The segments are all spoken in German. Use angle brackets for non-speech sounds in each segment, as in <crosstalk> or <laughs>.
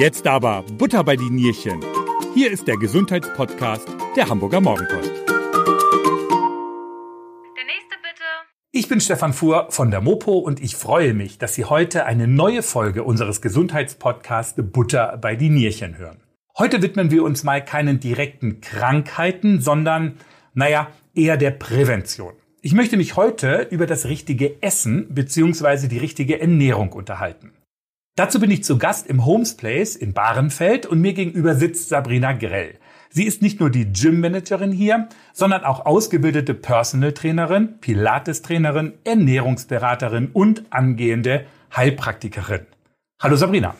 Jetzt aber Butter bei die Nierchen. Hier ist der Gesundheitspodcast der Hamburger Morgenpost. Der nächste bitte. Ich bin Stefan Fuhr von der Mopo und ich freue mich, dass Sie heute eine neue Folge unseres Gesundheitspodcasts Butter bei die Nierchen hören. Heute widmen wir uns mal keinen direkten Krankheiten, sondern, naja, eher der Prävention. Ich möchte mich heute über das richtige Essen bzw. die richtige Ernährung unterhalten. Dazu bin ich zu Gast im Homes Place in Bahrenfeld und mir gegenüber sitzt Sabrina Grell. Sie ist nicht nur die Gym-Managerin hier, sondern auch ausgebildete Personal Trainerin, Pilates-Trainerin, Ernährungsberaterin und angehende Heilpraktikerin. Hallo Sabrina.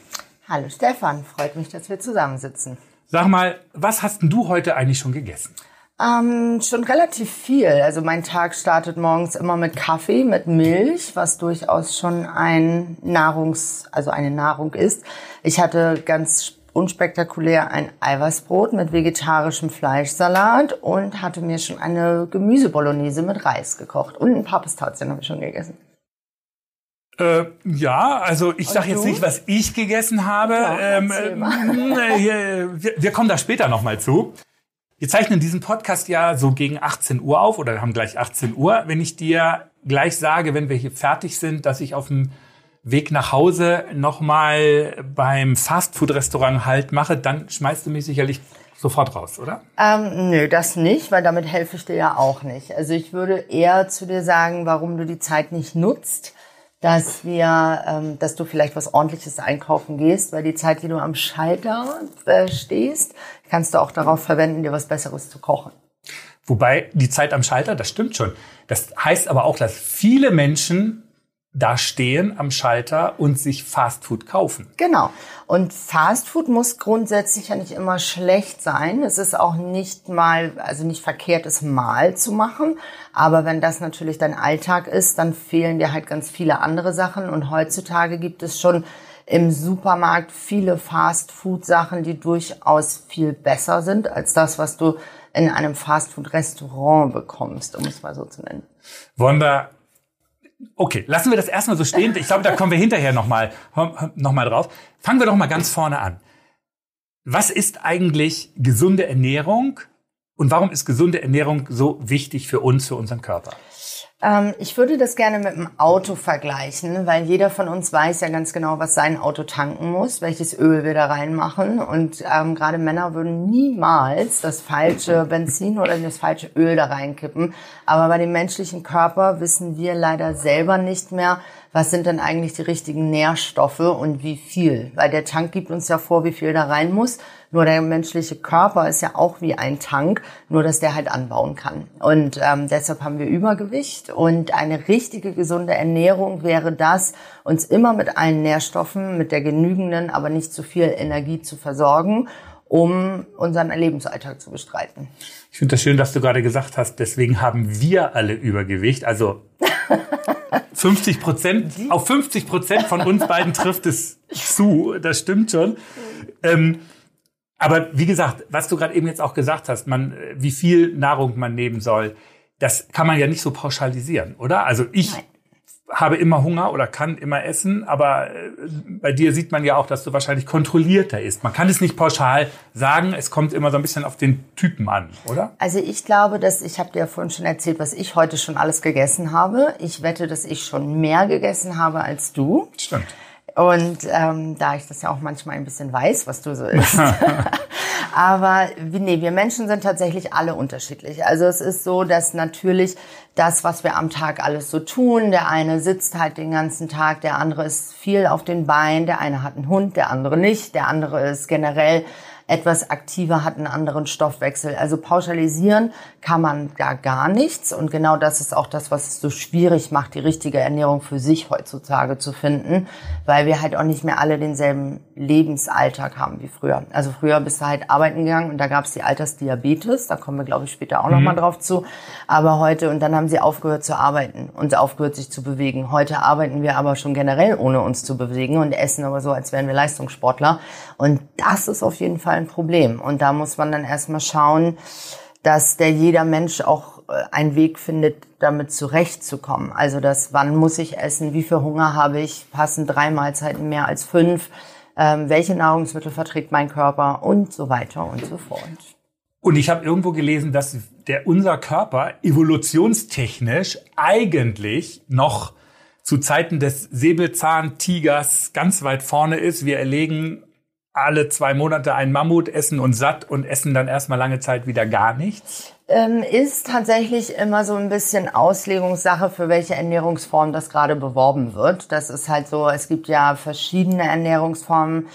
Hallo Stefan, freut mich, dass wir zusammensitzen. Sag mal, was hast denn du heute eigentlich schon gegessen? Ähm, schon relativ viel. Also mein Tag startet morgens immer mit Kaffee, mit Milch, was durchaus schon ein Nahrungs, also eine Nahrung ist. Ich hatte ganz unspektakulär ein Eiweißbrot mit vegetarischem Fleischsalat und hatte mir schon eine Gemüsebolognese mit Reis gekocht. Und ein paar Pistazien habe ich schon gegessen. Äh, ja, also ich sage jetzt nicht, was ich gegessen habe. Ja, ähm, äh, mal. <laughs> wir, wir kommen da später nochmal zu. Wir zeichnen diesen Podcast ja so gegen 18 Uhr auf oder haben gleich 18 Uhr. Wenn ich dir gleich sage, wenn wir hier fertig sind, dass ich auf dem Weg nach Hause nochmal beim Fastfood-Restaurant Halt mache, dann schmeißt du mich sicherlich sofort raus, oder? Ähm, nö, das nicht, weil damit helfe ich dir ja auch nicht. Also ich würde eher zu dir sagen, warum du die Zeit nicht nutzt, dass wir, ähm, dass du vielleicht was Ordentliches einkaufen gehst, weil die Zeit, die du am Schalter äh, stehst, kannst du auch darauf verwenden, dir was Besseres zu kochen. Wobei die Zeit am Schalter, das stimmt schon. Das heißt aber auch, dass viele Menschen da stehen am Schalter und sich Fastfood kaufen. Genau. Und Fastfood muss grundsätzlich ja nicht immer schlecht sein. Es ist auch nicht mal, also nicht verkehrt, es mal zu machen. Aber wenn das natürlich dein Alltag ist, dann fehlen dir halt ganz viele andere Sachen. Und heutzutage gibt es schon im Supermarkt viele Fastfood-Sachen, die durchaus viel besser sind als das, was du in einem Fastfood-Restaurant bekommst, um es mal so zu nennen. Wir Okay, lassen wir das erstmal so stehen. Ich glaube, da kommen wir hinterher nochmal noch mal drauf. Fangen wir doch mal ganz vorne an. Was ist eigentlich gesunde Ernährung und warum ist gesunde Ernährung so wichtig für uns, für unseren Körper? Ähm, ich würde das gerne mit dem Auto vergleichen, weil jeder von uns weiß ja ganz genau, was sein Auto tanken muss, welches Öl wir da reinmachen. Und ähm, gerade Männer würden niemals das falsche Benzin oder das falsche Öl da reinkippen. Aber bei dem menschlichen Körper wissen wir leider selber nicht mehr, was sind denn eigentlich die richtigen Nährstoffe und wie viel. Weil der Tank gibt uns ja vor, wie viel da rein muss. Nur der menschliche Körper ist ja auch wie ein Tank, nur dass der halt anbauen kann. Und ähm, deshalb haben wir Übergewicht. Und eine richtige gesunde Ernährung wäre das, uns immer mit allen Nährstoffen, mit der genügenden, aber nicht zu viel Energie zu versorgen um unseren Lebensalltag zu bestreiten. Ich finde das schön, dass du gerade gesagt hast, deswegen haben wir alle Übergewicht. Also 50 Prozent, auf 50 Prozent von uns beiden trifft es zu. Das stimmt schon. Ähm, aber wie gesagt, was du gerade eben jetzt auch gesagt hast, man, wie viel Nahrung man nehmen soll, das kann man ja nicht so pauschalisieren, oder? Also ich Nein. Habe immer Hunger oder kann immer essen, aber äh, bei dir sieht man ja auch, dass du wahrscheinlich kontrollierter isst. Man kann es nicht pauschal sagen, es kommt immer so ein bisschen auf den Typen an, oder? Also ich glaube, dass ich habe dir ja vorhin schon erzählt, was ich heute schon alles gegessen habe. Ich wette, dass ich schon mehr gegessen habe als du. Stimmt. Und ähm, da ich das ja auch manchmal ein bisschen weiß, was du so isst. <laughs> Aber nee, wir Menschen sind tatsächlich alle unterschiedlich. Also es ist so, dass natürlich das, was wir am Tag alles so tun, der eine sitzt halt den ganzen Tag, der andere ist viel auf den Beinen, der eine hat einen Hund, der andere nicht, der andere ist generell etwas aktiver, hat einen anderen Stoffwechsel. Also pauschalisieren kann man da gar nichts. Und genau das ist auch das, was es so schwierig macht, die richtige Ernährung für sich heutzutage zu finden, weil wir halt auch nicht mehr alle denselben Lebensalltag haben wie früher. Also früher bist du halt arbeiten gegangen und da gab es die Altersdiabetes, da kommen wir, glaube ich, später auch mhm. nochmal drauf zu. Aber heute, und dann haben sie aufgehört zu arbeiten und aufgehört sich zu bewegen. Heute arbeiten wir aber schon generell ohne uns zu bewegen und essen aber so, als wären wir Leistungssportler. Und das ist auf jeden Fall ein Problem. Und da muss man dann erstmal schauen, dass der jeder Mensch auch äh, einen Weg findet, damit zurechtzukommen. Also das, wann muss ich essen, wie viel Hunger habe ich, passen drei Mahlzeiten mehr als fünf, ähm, welche Nahrungsmittel verträgt mein Körper und so weiter und so fort. Und ich habe irgendwo gelesen, dass der unser Körper evolutionstechnisch eigentlich noch zu Zeiten des Säbelzahntigers ganz weit vorne ist. Wir erlegen alle zwei Monate einen Mammut, essen uns satt und essen dann erstmal lange Zeit wieder gar nichts? Ähm, ist tatsächlich immer so ein bisschen Auslegungssache, für welche Ernährungsform das gerade beworben wird. Das ist halt so, es gibt ja verschiedene Ernährungsformen.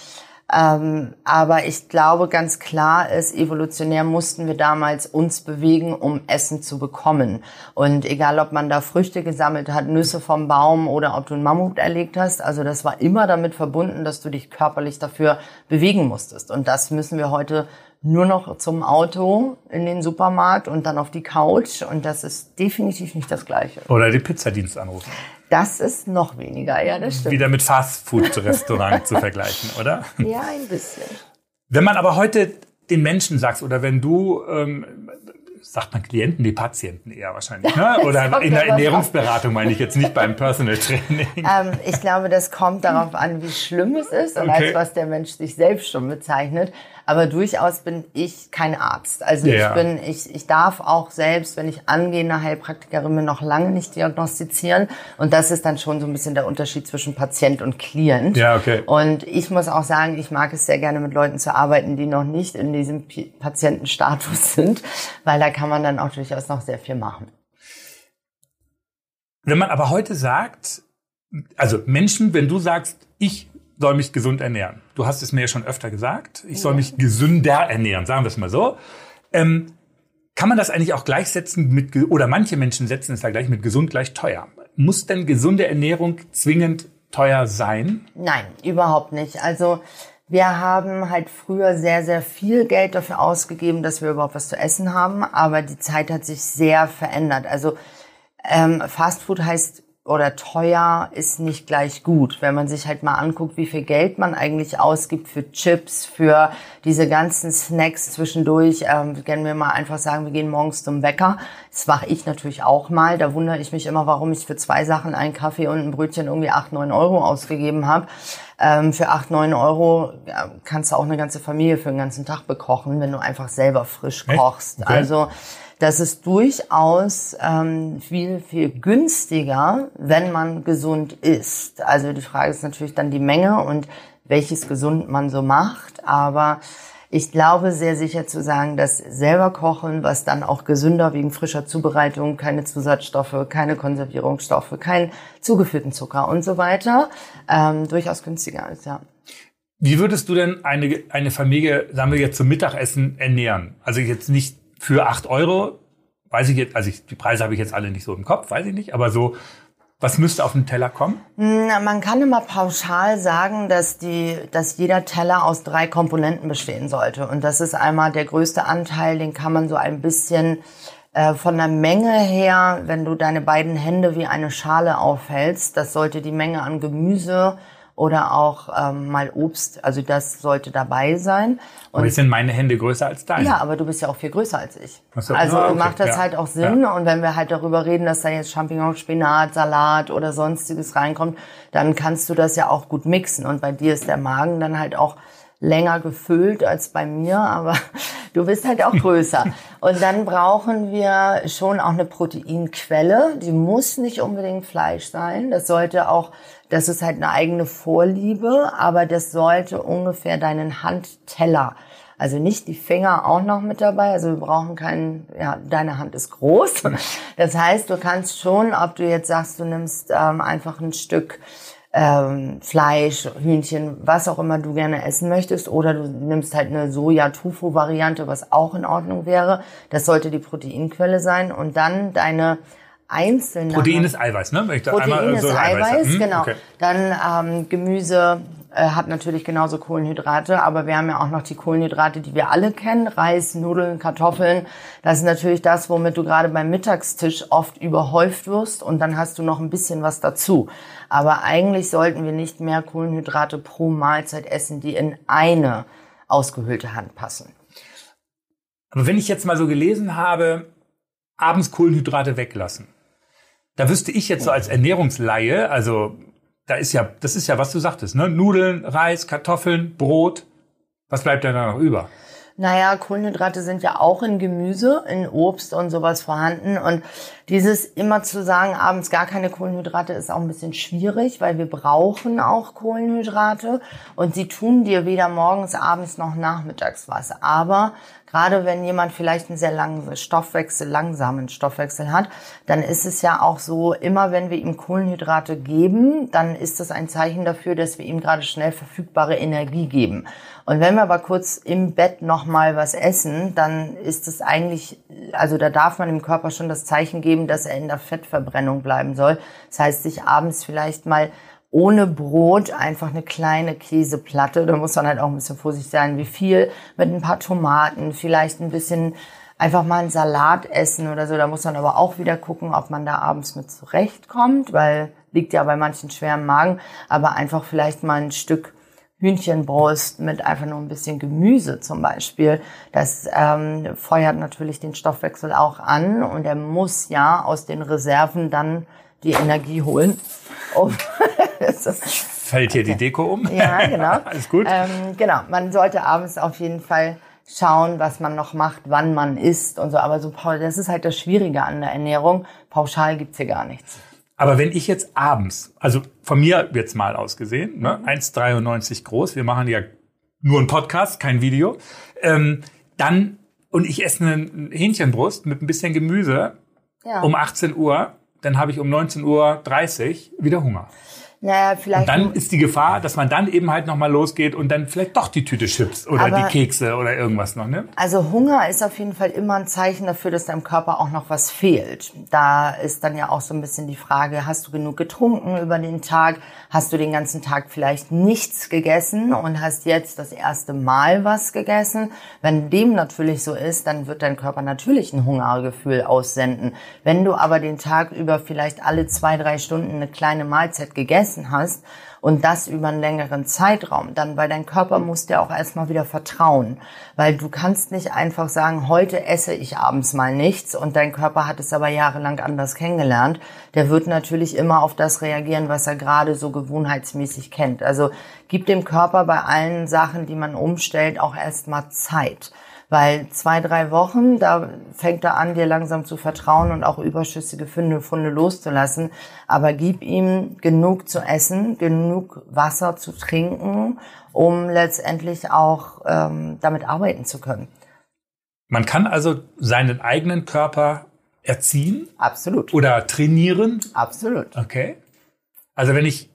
Ähm, aber ich glaube ganz klar ist, evolutionär mussten wir damals uns bewegen, um Essen zu bekommen. Und egal, ob man da Früchte gesammelt hat, Nüsse vom Baum oder ob du einen Mammut erlegt hast, also das war immer damit verbunden, dass du dich körperlich dafür bewegen musstest. Und das müssen wir heute nur noch zum Auto in den Supermarkt und dann auf die Couch. Und das ist definitiv nicht das Gleiche. Oder die Pizzadienst anrufen. Das ist noch weniger, ja, das stimmt. Wieder mit Fastfood-Restaurant zu vergleichen, oder? <laughs> Ja, ein bisschen. Wenn man aber heute den Menschen sagt, oder wenn du, ähm, sagt man Klienten, die Patienten eher wahrscheinlich, ne? <laughs> oder in der Ernährungsberatung meine ich jetzt nicht beim <laughs> Personal Training. Ähm, ich glaube, das kommt darauf an, wie schlimm es ist und okay. als was der Mensch sich selbst schon bezeichnet. Aber durchaus bin ich kein Arzt. Also ja. ich bin, ich, ich darf auch selbst, wenn ich angehende Heilpraktikerin bin, noch lange nicht diagnostizieren. Und das ist dann schon so ein bisschen der Unterschied zwischen Patient und Klient. Ja, okay. Und ich muss auch sagen, ich mag es sehr gerne mit Leuten zu arbeiten, die noch nicht in diesem Patientenstatus <laughs> sind, weil da kann man dann auch durchaus noch sehr viel machen. Wenn man aber heute sagt, also Menschen, wenn du sagst, ich soll mich gesund ernähren. Du hast es mir ja schon öfter gesagt. Ich soll mich gesünder ernähren, sagen wir es mal so. Ähm, kann man das eigentlich auch gleichsetzen mit, oder manche Menschen setzen es da gleich mit gesund gleich teuer. Muss denn gesunde Ernährung zwingend teuer sein? Nein, überhaupt nicht. Also, wir haben halt früher sehr, sehr viel Geld dafür ausgegeben, dass wir überhaupt was zu essen haben, aber die Zeit hat sich sehr verändert. Also ähm, Fast Food heißt oder teuer ist nicht gleich gut. Wenn man sich halt mal anguckt, wie viel Geld man eigentlich ausgibt für Chips, für diese ganzen Snacks zwischendurch, ähm, können wir mal einfach sagen, wir gehen morgens zum Bäcker. Das mache ich natürlich auch mal. Da wundere ich mich immer, warum ich für zwei Sachen einen Kaffee und ein Brötchen irgendwie acht neun Euro ausgegeben habe. Ähm, für acht neun Euro ja, kannst du auch eine ganze Familie für den ganzen Tag bekochen, wenn du einfach selber frisch kochst. Okay. Also das ist durchaus ähm, viel, viel günstiger, wenn man gesund isst. Also die Frage ist natürlich dann die Menge und welches gesund man so macht. Aber ich glaube sehr sicher zu sagen, dass selber kochen, was dann auch gesünder wegen frischer Zubereitung, keine Zusatzstoffe, keine Konservierungsstoffe, keinen zugeführten Zucker und so weiter, ähm, durchaus günstiger ist, ja. Wie würdest du denn eine, eine Familie, sagen wir jetzt zum Mittagessen ernähren? Also jetzt nicht für acht Euro, weiß ich jetzt, also ich, die Preise habe ich jetzt alle nicht so im Kopf, weiß ich nicht, aber so, was müsste auf den Teller kommen? Na, man kann immer pauschal sagen, dass die, dass jeder Teller aus drei Komponenten bestehen sollte. Und das ist einmal der größte Anteil, den kann man so ein bisschen äh, von der Menge her, wenn du deine beiden Hände wie eine Schale aufhältst, das sollte die Menge an Gemüse oder auch ähm, mal Obst. Also das sollte dabei sein. Und aber jetzt sind meine Hände größer als deine. Ja, aber du bist ja auch viel größer als ich. So, also ah, okay. macht das ja. halt auch Sinn. Ja. Und wenn wir halt darüber reden, dass da jetzt Champignon, Spinat, Salat oder sonstiges reinkommt, dann kannst du das ja auch gut mixen. Und bei dir ist der Magen dann halt auch länger gefüllt als bei mir, aber <laughs> du bist halt auch größer. <laughs> Und dann brauchen wir schon auch eine Proteinquelle. Die muss nicht unbedingt Fleisch sein. Das sollte auch das ist halt eine eigene Vorliebe, aber das sollte ungefähr deinen Handteller also nicht die Finger auch noch mit dabei. Also wir brauchen keinen, ja, deine Hand ist groß. <laughs> Das heißt, du kannst schon, ob du jetzt sagst, du nimmst ähm, einfach ein Stück ähm, Fleisch, Hühnchen, was auch immer du gerne essen möchtest, oder du nimmst halt eine Soja-Tofu-Variante, was auch in Ordnung wäre. Das sollte die Proteinquelle sein. Und dann deine einzelne. Protein ist Eiweiß, ne? Wenn ich da Protein einmal, so ist Eiweiß, Eiweiß hm, genau. Okay. Dann ähm, Gemüse äh, hat natürlich genauso Kohlenhydrate, aber wir haben ja auch noch die Kohlenhydrate, die wir alle kennen. Reis, Nudeln, Kartoffeln. Das ist natürlich das, womit du gerade beim Mittagstisch oft überhäuft wirst und dann hast du noch ein bisschen was dazu. Aber eigentlich sollten wir nicht mehr Kohlenhydrate pro Mahlzeit essen, die in eine ausgehöhlte Hand passen. Aber wenn ich jetzt mal so gelesen habe, abends Kohlenhydrate weglassen. Da wüsste ich jetzt so als Ernährungsleihe, also da ist ja, das ist ja, was du sagtest, ne? Nudeln, Reis, Kartoffeln, Brot. Was bleibt denn da noch über? Naja, Kohlenhydrate sind ja auch in Gemüse, in Obst und sowas vorhanden. Und dieses immer zu sagen, abends gar keine Kohlenhydrate ist auch ein bisschen schwierig, weil wir brauchen auch Kohlenhydrate. Und sie tun dir weder morgens, abends noch nachmittags was. Aber Gerade wenn jemand vielleicht einen sehr langen Stoffwechsel, langsamen Stoffwechsel hat, dann ist es ja auch so, immer wenn wir ihm Kohlenhydrate geben, dann ist das ein Zeichen dafür, dass wir ihm gerade schnell verfügbare Energie geben. Und wenn wir aber kurz im Bett nochmal was essen, dann ist es eigentlich, also da darf man dem Körper schon das Zeichen geben, dass er in der Fettverbrennung bleiben soll. Das heißt, sich abends vielleicht mal ohne Brot einfach eine kleine Käseplatte. Da muss man halt auch ein bisschen vorsichtig sein, wie viel, mit ein paar Tomaten, vielleicht ein bisschen einfach mal einen Salat essen oder so. Da muss man aber auch wieder gucken, ob man da abends mit zurechtkommt, weil liegt ja bei manchen schwer im Magen, aber einfach vielleicht mal ein Stück Hühnchenbrust mit einfach nur ein bisschen Gemüse zum Beispiel. Das ähm, feuert natürlich den Stoffwechsel auch an und er muss ja aus den Reserven dann die Energie holen. Um <laughs> Fällt hier die Deko um? Ja, genau. <laughs> Alles gut. Ähm, genau, man sollte abends auf jeden Fall schauen, was man noch macht, wann man isst und so. Aber so, das ist halt das Schwierige an der Ernährung. Pauschal gibt's hier gar nichts. Aber wenn ich jetzt abends, also von mir jetzt mal ausgesehen, ne, 1,93 mhm. groß, wir machen ja nur einen Podcast, kein Video, ähm, dann, und ich esse eine Hähnchenbrust mit ein bisschen Gemüse ja. um 18 Uhr, dann habe ich um 19.30 Uhr wieder Hunger. Naja, vielleicht. Und dann ist die Gefahr, dass man dann eben halt nochmal losgeht und dann vielleicht doch die Tüte Chips oder Aber die Kekse oder irgendwas noch nimmt. Also Hunger ist auf jeden Fall immer ein Zeichen dafür, dass deinem Körper auch noch was fehlt. Da ist dann ja auch so ein bisschen die Frage, hast du genug getrunken über den Tag? Hast du den ganzen Tag vielleicht nichts gegessen und hast jetzt das erste Mal was gegessen? Wenn dem natürlich so ist, dann wird dein Körper natürlich ein Hungergefühl aussenden. Wenn du aber den Tag über vielleicht alle zwei, drei Stunden eine kleine Mahlzeit gegessen gegessen hast und das über einen längeren Zeitraum, dann, weil dein Körper muss dir auch erstmal wieder vertrauen, weil du kannst nicht einfach sagen, heute esse ich abends mal nichts und dein Körper hat es aber jahrelang anders kennengelernt. Der wird natürlich immer auf das reagieren, was er gerade so gewohnheitsmäßig kennt. Also gib dem Körper bei allen Sachen, die man umstellt, auch erstmal Zeit. Weil zwei, drei Wochen, da fängt er an, dir langsam zu vertrauen und auch überschüssige Funde, Funde loszulassen. Aber gib ihm genug zu essen, genug Wasser zu trinken, um letztendlich auch ähm, damit arbeiten zu können. Man kann also seinen eigenen Körper erziehen? Absolut. Oder trainieren? Absolut. Okay. Also wenn ich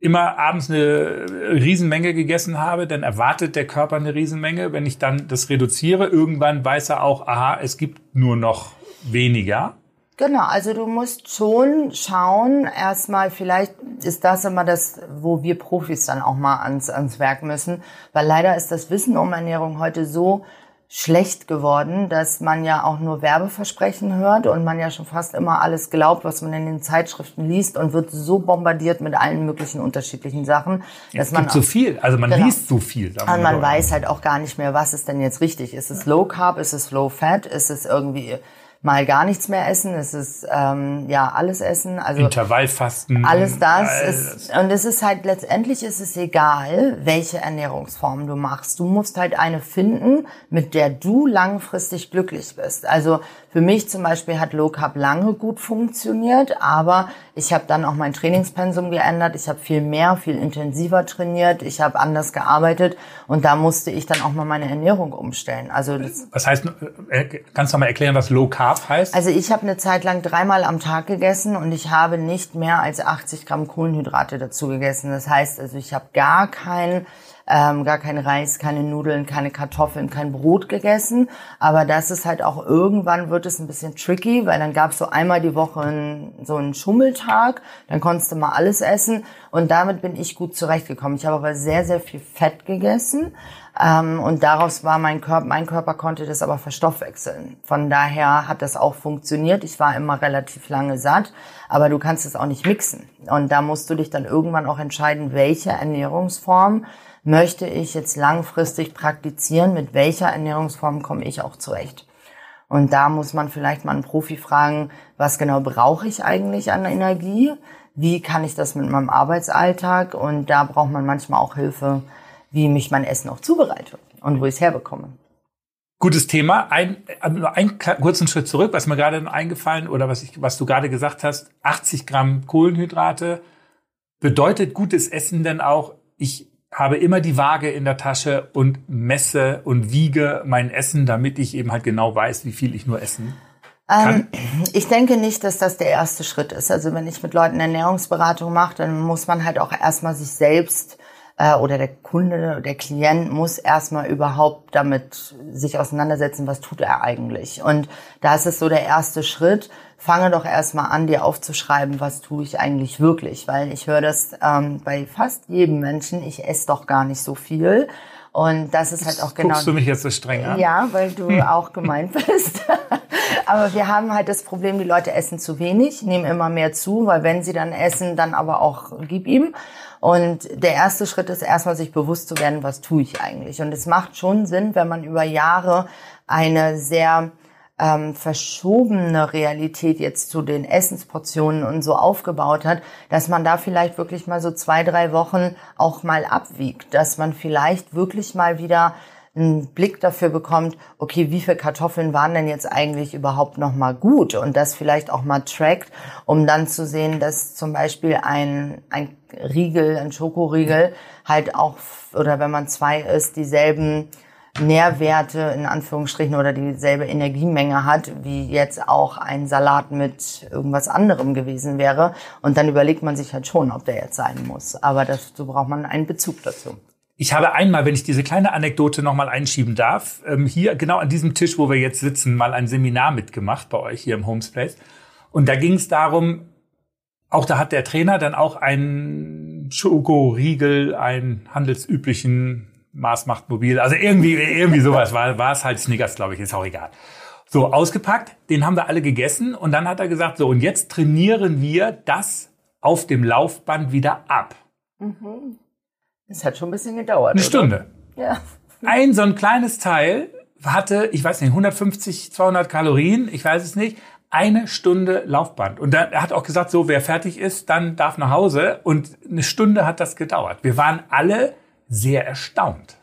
immer abends eine Riesenmenge gegessen habe, dann erwartet der Körper eine Riesenmenge. Wenn ich dann das reduziere, irgendwann weiß er auch, aha, es gibt nur noch weniger. Genau, also du musst schon schauen, erstmal vielleicht ist das immer das, wo wir Profis dann auch mal ans, ans Werk müssen, weil leider ist das Wissen um Ernährung heute so schlecht geworden, dass man ja auch nur Werbeversprechen hört und man ja schon fast immer alles glaubt, was man in den Zeitschriften liest und wird so bombardiert mit allen möglichen unterschiedlichen Sachen, dass es man gibt so viel, also man genau, liest so viel. Und man weiß halt auch gar nicht mehr, was ist denn jetzt richtig. Ist es Low Carb, ist es Low Fat, ist es irgendwie mal gar nichts mehr essen, es ist ähm, ja alles essen, also Intervallfasten, alles das alles. Ist, und es ist halt letztendlich ist es egal, welche Ernährungsform du machst. Du musst halt eine finden, mit der du langfristig glücklich bist. Also für mich zum Beispiel hat Low Carb lange gut funktioniert, aber ich habe dann auch mein Trainingspensum geändert. Ich habe viel mehr, viel intensiver trainiert. Ich habe anders gearbeitet und da musste ich dann auch mal meine Ernährung umstellen. Also das was heißt? Äh, kannst du mal erklären, was Low Carb heißt? Also ich habe eine Zeit lang dreimal am Tag gegessen und ich habe nicht mehr als 80 Gramm Kohlenhydrate dazu gegessen. Das heißt, also ich habe gar keinen ähm, gar kein Reis, keine Nudeln, keine Kartoffeln, kein Brot gegessen. Aber das ist halt auch irgendwann wird es ein bisschen tricky, weil dann gab es so einmal die Woche einen, so einen Schummeltag, dann konntest du mal alles essen und damit bin ich gut zurechtgekommen. Ich habe aber sehr, sehr viel Fett gegessen und daraus war mein Körper, mein Körper konnte das aber verstoffwechseln. Von daher hat das auch funktioniert. Ich war immer relativ lange satt, aber du kannst es auch nicht mixen. Und da musst du dich dann irgendwann auch entscheiden, welche Ernährungsform möchte ich jetzt langfristig praktizieren, mit welcher Ernährungsform komme ich auch zurecht. Und da muss man vielleicht mal einen Profi fragen, was genau brauche ich eigentlich an Energie? wie kann ich das mit meinem Arbeitsalltag und da braucht man manchmal auch Hilfe, wie mich mein Essen auch zubereite und wo ich es herbekomme. Gutes Thema. Ein, nur einen kurzen Schritt zurück, was mir gerade eingefallen oder was, ich, was du gerade gesagt hast. 80 Gramm Kohlenhydrate. Bedeutet gutes Essen denn auch, ich habe immer die Waage in der Tasche und messe und wiege mein Essen, damit ich eben halt genau weiß, wie viel ich nur essen kann? Ähm, ich denke nicht, dass das der erste Schritt ist. Also wenn ich mit Leuten Ernährungsberatung mache, dann muss man halt auch erstmal sich selbst äh, oder der Kunde, der Klient muss erstmal überhaupt damit sich auseinandersetzen, was tut er eigentlich. Und da ist es so der erste Schritt. Fange doch erstmal an, dir aufzuschreiben, was tue ich eigentlich wirklich. Weil ich höre das ähm, bei fast jedem Menschen, ich esse doch gar nicht so viel. Und das ist halt auch genau. Guckst du mich jetzt so streng an? Ja, weil du hm. auch gemeint bist. <laughs> aber wir haben halt das Problem, die Leute essen zu wenig, nehmen immer mehr zu, weil wenn sie dann essen, dann aber auch gib ihm. Und der erste Schritt ist erstmal sich bewusst zu werden, was tue ich eigentlich. Und es macht schon Sinn, wenn man über Jahre eine sehr ähm, verschobene Realität jetzt zu den Essensportionen und so aufgebaut hat, dass man da vielleicht wirklich mal so zwei, drei Wochen auch mal abwiegt, dass man vielleicht wirklich mal wieder einen Blick dafür bekommt, okay, wie viele Kartoffeln waren denn jetzt eigentlich überhaupt noch mal gut? Und das vielleicht auch mal trackt, um dann zu sehen, dass zum Beispiel ein, ein Riegel, ein Schokoriegel halt auch, oder wenn man zwei isst, dieselben Nährwerte in Anführungsstrichen oder dieselbe Energiemenge hat, wie jetzt auch ein Salat mit irgendwas anderem gewesen wäre. Und dann überlegt man sich halt schon, ob der jetzt sein muss. Aber dazu braucht man einen Bezug dazu. Ich habe einmal, wenn ich diese kleine Anekdote nochmal einschieben darf, ähm, hier genau an diesem Tisch, wo wir jetzt sitzen, mal ein Seminar mitgemacht bei euch hier im Homespace. Und da ging es darum, auch da hat der Trainer dann auch einen Schokoriegel, einen handelsüblichen Mars macht mobil. Also irgendwie, irgendwie sowas war, war es halt Snickers, glaube ich, ist auch egal. So, ausgepackt, den haben wir alle gegessen und dann hat er gesagt, so, und jetzt trainieren wir das auf dem Laufband wieder ab. Mhm. Das hat schon ein bisschen gedauert. Eine oder? Stunde. Ja. Ein so ein kleines Teil hatte, ich weiß nicht, 150, 200 Kalorien, ich weiß es nicht, eine Stunde Laufband. Und dann, er hat auch gesagt, so, wer fertig ist, dann darf nach Hause. Und eine Stunde hat das gedauert. Wir waren alle sehr erstaunt.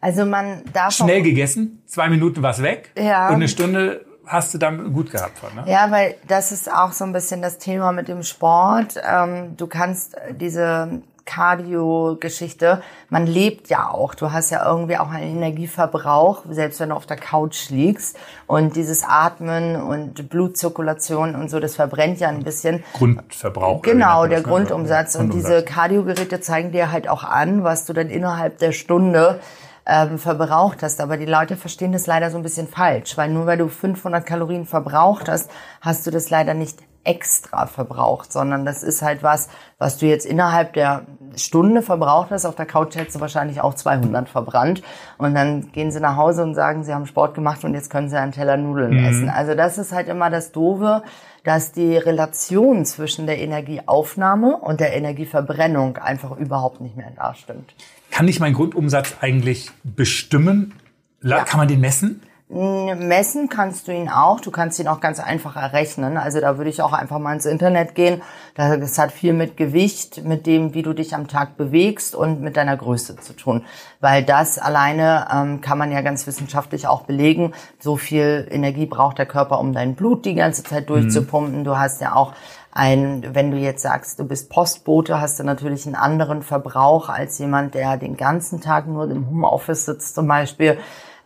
Also man darf schnell gegessen, zwei Minuten war's weg ja. und eine Stunde hast du dann gut gehabt von, ne? Ja, weil das ist auch so ein bisschen das Thema mit dem Sport. Ähm, du kannst diese Cardio-Geschichte, man lebt ja auch. Du hast ja irgendwie auch einen Energieverbrauch, selbst wenn du auf der Couch liegst. Und dieses Atmen und Blutzirkulation und so, das verbrennt ja ein bisschen. Grundverbrauch. Genau, der Grundumsatz. Und diese Cardio-Geräte zeigen dir halt auch an, was du dann innerhalb der Stunde ähm, verbraucht hast. Aber die Leute verstehen das leider so ein bisschen falsch, weil nur weil du 500 Kalorien verbraucht hast, hast du das leider nicht extra verbraucht, sondern das ist halt was, was du jetzt innerhalb der Stunde verbraucht hast. Auf der Couch hättest du wahrscheinlich auch 200 verbrannt. Und dann gehen sie nach Hause und sagen, sie haben Sport gemacht und jetzt können sie einen Teller Nudeln mhm. essen. Also das ist halt immer das Doofe, dass die Relation zwischen der Energieaufnahme und der Energieverbrennung einfach überhaupt nicht mehr da stimmt. Kann ich meinen Grundumsatz eigentlich bestimmen? Kann man den messen? Messen kannst du ihn auch. Du kannst ihn auch ganz einfach errechnen. Also da würde ich auch einfach mal ins Internet gehen. Das hat viel mit Gewicht, mit dem, wie du dich am Tag bewegst und mit deiner Größe zu tun. Weil das alleine ähm, kann man ja ganz wissenschaftlich auch belegen. So viel Energie braucht der Körper, um dein Blut die ganze Zeit durchzupumpen. Mhm. Du hast ja auch ein, wenn du jetzt sagst, du bist Postbote, hast du natürlich einen anderen Verbrauch als jemand, der den ganzen Tag nur im Homeoffice sitzt zum Beispiel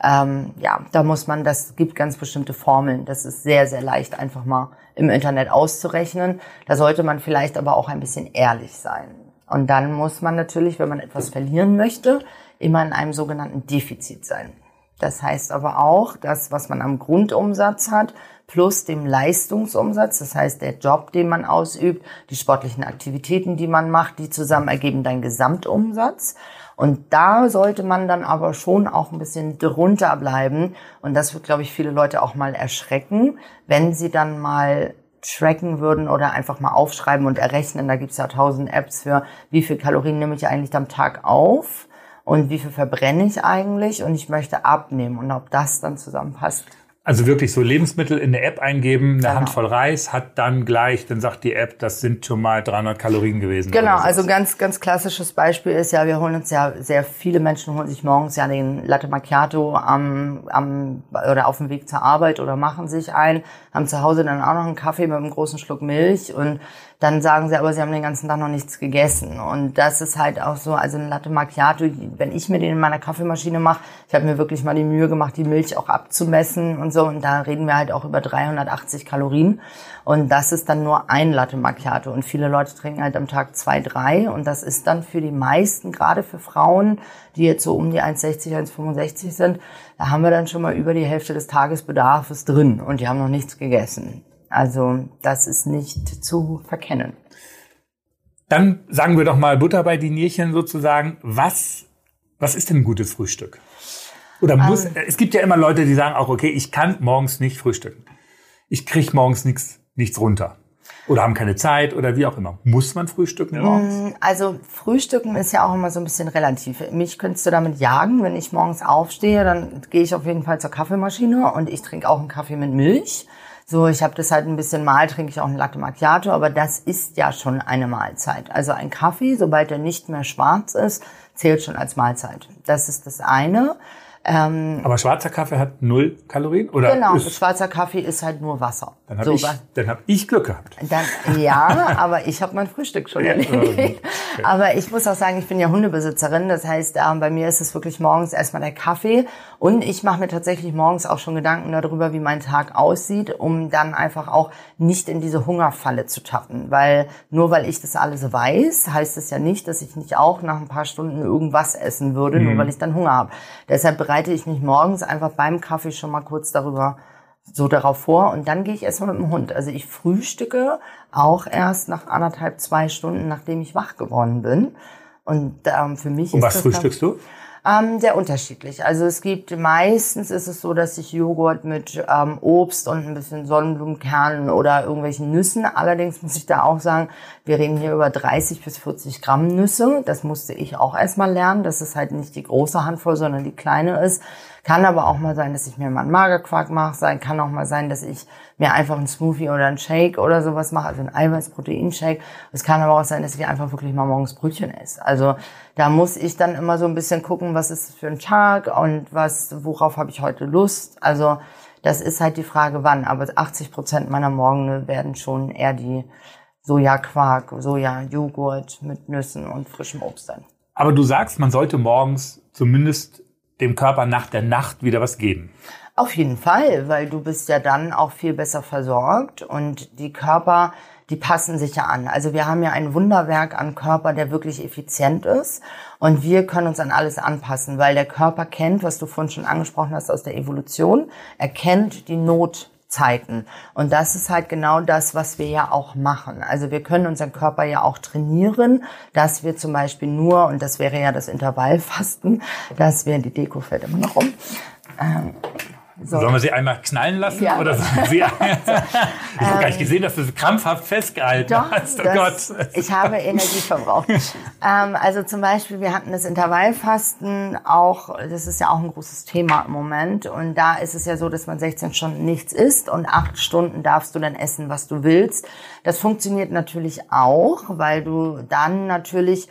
ähm, ja, da muss man, das gibt ganz bestimmte Formeln. Das ist sehr, sehr leicht einfach mal im Internet auszurechnen. Da sollte man vielleicht aber auch ein bisschen ehrlich sein. Und dann muss man natürlich, wenn man etwas verlieren möchte, immer in einem sogenannten Defizit sein. Das heißt aber auch, dass was man am Grundumsatz hat, plus dem Leistungsumsatz, das heißt der Job, den man ausübt, die sportlichen Aktivitäten, die man macht, die zusammen ergeben deinen Gesamtumsatz. Und da sollte man dann aber schon auch ein bisschen drunter bleiben. Und das wird, glaube ich, viele Leute auch mal erschrecken, wenn sie dann mal tracken würden oder einfach mal aufschreiben und errechnen. Da gibt's ja tausend Apps für, wie viel Kalorien nehme ich eigentlich am Tag auf und wie viel verbrenne ich eigentlich und ich möchte abnehmen und ob das dann zusammenpasst. Also wirklich so Lebensmittel in der App eingeben, eine Genau. Handvoll Reis, hat dann gleich, dann sagt die App, das sind schon mal 300 Kalorien gewesen. Genau, also ganz, ganz klassisches Beispiel ist ja, wir holen uns ja, sehr viele Menschen holen sich morgens ja den Latte Macchiato am, am, oder auf dem Weg zur Arbeit oder machen sich ein, haben zu Hause dann auch noch einen Kaffee mit einem großen Schluck Milch und dann sagen sie aber, sie haben den ganzen Tag noch nichts gegessen. Und das ist halt auch so, also ein Latte Macchiato, wenn ich mir den in meiner Kaffeemaschine mache, ich habe mir wirklich mal die Mühe gemacht, die Milch auch abzumessen und so. Und da reden wir halt auch über 380 Kalorien. Und das ist dann nur ein Latte Macchiato. Und viele Leute trinken halt am Tag zwei, drei. Und das ist dann für die meisten, gerade für Frauen, die jetzt so um die 1,60, 1,65 sind, da haben wir dann schon mal über die Hälfte des Tagesbedarfs drin. Und die haben noch nichts gegessen. Also das ist nicht zu verkennen. Dann sagen wir doch mal Butter bei die Nierchen sozusagen. Was, was ist denn ein gutes Frühstück? Oder muss, Ähm. es gibt ja immer Leute, die sagen auch, okay, ich kann morgens nicht frühstücken. Ich kriege morgens nichts, nichts runter. Oder haben keine Zeit oder wie auch immer. Muss man frühstücken morgens? Also Frühstücken ist ja auch immer so ein bisschen relativ. Mich könntest du damit jagen, wenn ich morgens aufstehe, dann gehe ich auf jeden Fall zur Kaffeemaschine und ich trinke auch einen Kaffee mit Milch. So, ich habe das halt ein bisschen mal, trinke ich auch einen Latte Macchiato, aber das ist ja schon eine Mahlzeit. Also ein Kaffee, sobald er nicht mehr schwarz ist, zählt schon als Mahlzeit. Das ist das eine. Aber schwarzer Kaffee hat null Kalorien? Oder Genau, schwarzer Kaffee ist halt nur Wasser. dann habe so, ich, dann hab ich Glück gehabt. Dann, ja, <laughs> aber ich habe mein Frühstück schon Ja, erledigt. ähm, <laughs> Aber ich muss auch sagen, ich bin ja Hundebesitzerin. Das heißt, ähm, bei mir ist es wirklich morgens erstmal der Kaffee. Und ich mache mir tatsächlich morgens auch schon Gedanken darüber, wie mein Tag aussieht, um dann einfach auch nicht in diese Hungerfalle zu tappen. Weil nur weil ich das alles weiß, heißt es ja nicht, dass ich nicht auch nach ein paar Stunden irgendwas essen würde, nur weil ich dann Hunger habe. Deshalb bereite ich mich morgens einfach beim Kaffee schon mal kurz darüber so darauf vor und dann gehe ich erstmal mit dem Hund. Also ich frühstücke auch erst nach anderthalb, zwei Stunden, nachdem ich wach geworden bin. Und ähm, für mich Und ist was das frühstückst du? Ähm, sehr unterschiedlich. Also es gibt meistens ist es so, dass ich Joghurt mit ähm, Obst und ein bisschen Sonnenblumenkernen oder irgendwelchen Nüssen. Allerdings muss ich da auch sagen, wir reden hier über 30 bis 40 Gramm Nüsse. Das musste ich auch erstmal lernen, dass es halt nicht die große Handvoll, sondern die kleine ist. Kann aber auch mal sein, dass ich mir mal einen Magerquark mache. Sein kann auch mal sein, dass ich mir einfach einen Smoothie oder einen Shake oder sowas mache, also einen Eiweiß-Protein-Shake. Es kann aber auch sein, dass ich einfach wirklich mal morgens Brötchen esse. Also da muss ich dann immer so ein bisschen gucken, was ist für ein Tag und was, worauf habe ich heute Lust. Also das ist halt die Frage, wann. Aber 80 Prozent meiner Morgen werden schon eher die Sojaquark, Soja-Joghurt mit Nüssen und frischem Obst sein. Aber du sagst, man sollte morgens zumindest dem Körper nach der Nacht wieder was geben. Auf jeden Fall, weil du bist ja dann auch viel besser versorgt und die Körper, die passen sich ja an. Also wir haben ja ein Wunderwerk an Körper, der wirklich effizient ist und wir können uns an alles anpassen, weil der Körper kennt, was du vorhin schon angesprochen hast aus der Evolution, er kennt die Notzeiten und das ist halt genau das, was wir ja auch machen. Also wir können unseren Körper ja auch trainieren, dass wir zum Beispiel nur, und das wäre ja das Intervallfasten, <laughs> dass wir, die Deko fällt immer noch um, so. Sollen wir sie einmal knallen lassen? Ja. Oder sie, <laughs> ich habe gar nicht gesehen, dass du sie krampfhaft festgehalten Doch, hast. Oh das, Gott. ich habe Energie verbraucht. ähm, also zum Beispiel, wir hatten das Intervallfasten auch, das ist ja auch ein großes Thema im Moment. Und da ist es ja so, dass man 16 Stunden nichts isst und acht Stunden darfst du dann essen, was du willst. Das funktioniert natürlich auch, weil du dann natürlich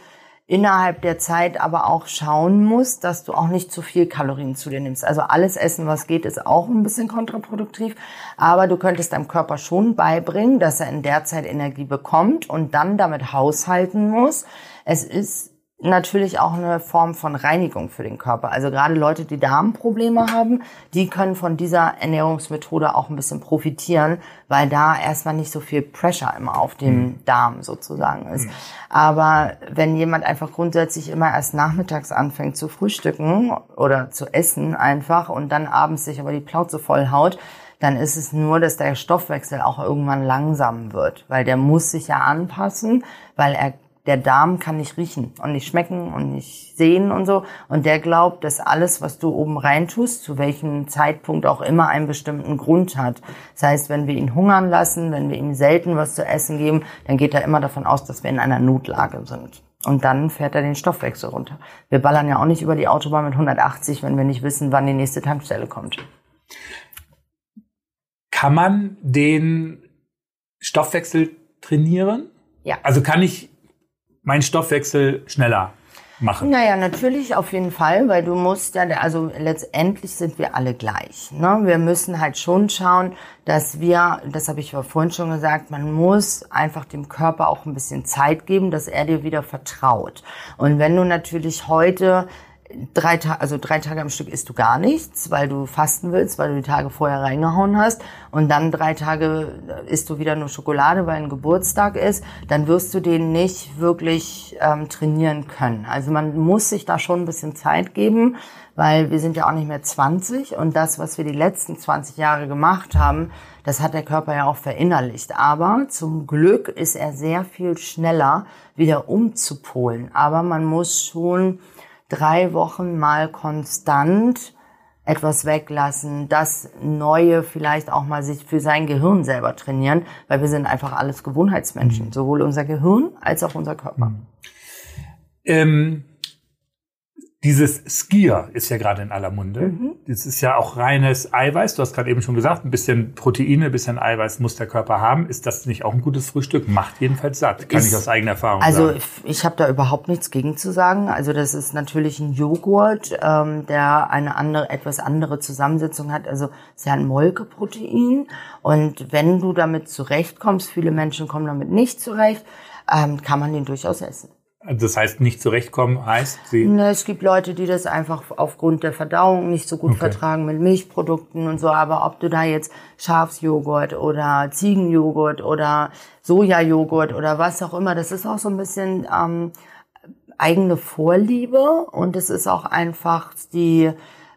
innerhalb der Zeit aber auch schauen musst, dass du auch nicht zu viel Kalorien zu dir nimmst. Also alles Essen, was geht, ist auch ein bisschen kontraproduktiv. Aber du könntest deinem Körper schon beibringen, dass er in der Zeit Energie bekommt und dann damit haushalten muss. Es ist natürlich auch eine Form von Reinigung für den Körper. Also gerade Leute, die Darmprobleme haben, die können von dieser Ernährungsmethode auch ein bisschen profitieren, weil da erstmal nicht so viel Pressure immer auf dem Darm sozusagen ist. Aber wenn jemand einfach grundsätzlich immer erst nachmittags anfängt zu frühstücken oder zu essen einfach und dann abends sich aber die Plauze vollhaut, dann ist es nur, dass der Stoffwechsel auch irgendwann langsam wird, weil der muss sich ja anpassen, weil er der Darm kann nicht riechen und nicht schmecken und nicht sehen und so. Und der glaubt, dass alles, was du oben reintust, zu welchem Zeitpunkt auch immer einen bestimmten Grund hat. Das heißt, wenn wir ihn hungern lassen, wenn wir ihm selten was zu essen geben, dann geht er immer davon aus, dass wir in einer Notlage sind. Und dann fährt er den Stoffwechsel runter. Wir ballern ja auch nicht über die Autobahn mit 180, wenn wir nicht wissen, wann die nächste Tankstelle kommt. Kann man den Stoffwechsel trainieren? Ja. Also kann ich meinen Stoffwechsel schneller machen? Naja, natürlich auf jeden Fall, weil du musst ja, also letztendlich sind wir alle gleich. Ne? Wir müssen halt schon schauen, dass wir, das habe ich vorhin schon gesagt, man muss einfach dem Körper auch ein bisschen Zeit geben, dass er dir wieder vertraut. Und wenn du natürlich heute drei Tage, also drei Tage am Stück isst du gar nichts, weil du fasten willst, weil du die Tage vorher reingehauen hast und dann drei Tage isst du wieder nur Schokolade, weil ein Geburtstag ist, dann wirst du den nicht wirklich ähm, trainieren können. Also man muss sich da schon ein bisschen Zeit geben, weil wir sind ja auch nicht mehr 20 und das, was wir die letzten 20 Jahre gemacht haben, das hat der Körper ja auch verinnerlicht. Aber zum Glück ist er sehr viel schneller wieder umzupolen. Aber man muss schon drei Wochen mal konstant etwas weglassen, das Neue vielleicht auch mal sich für sein Gehirn selber trainieren, weil wir sind einfach alles Gewohnheitsmenschen, mhm. sowohl unser Gehirn als auch unser Körper. Mhm. Ähm, dieses Skier ist ja gerade in aller Munde. Mhm. Das ist ja auch reines Eiweiß. Du hast gerade eben schon gesagt, ein bisschen Proteine, ein bisschen Eiweiß muss der Körper haben. Ist das nicht auch ein gutes Frühstück? Macht jedenfalls satt, kann ist, ich aus eigener Erfahrung also sagen. Also ich habe da überhaupt nichts gegen zu sagen. Also das ist natürlich ein Joghurt, ähm, der eine andere, etwas andere Zusammensetzung hat. Also es ist ja ein Molkeprotein. Und wenn du damit zurechtkommst, viele Menschen kommen damit nicht zurecht, ähm, kann man den durchaus essen. Das heißt, nicht zurechtkommen heißt sie? Ne, es gibt Leute, die das einfach aufgrund der Verdauung nicht so gut okay. vertragen mit Milchprodukten und so. Aber ob du da jetzt Schafsjoghurt oder Ziegenjoghurt oder Sojajoghurt oder was auch immer, das ist auch so ein bisschen ähm, eigene Vorliebe und es ist auch einfach die,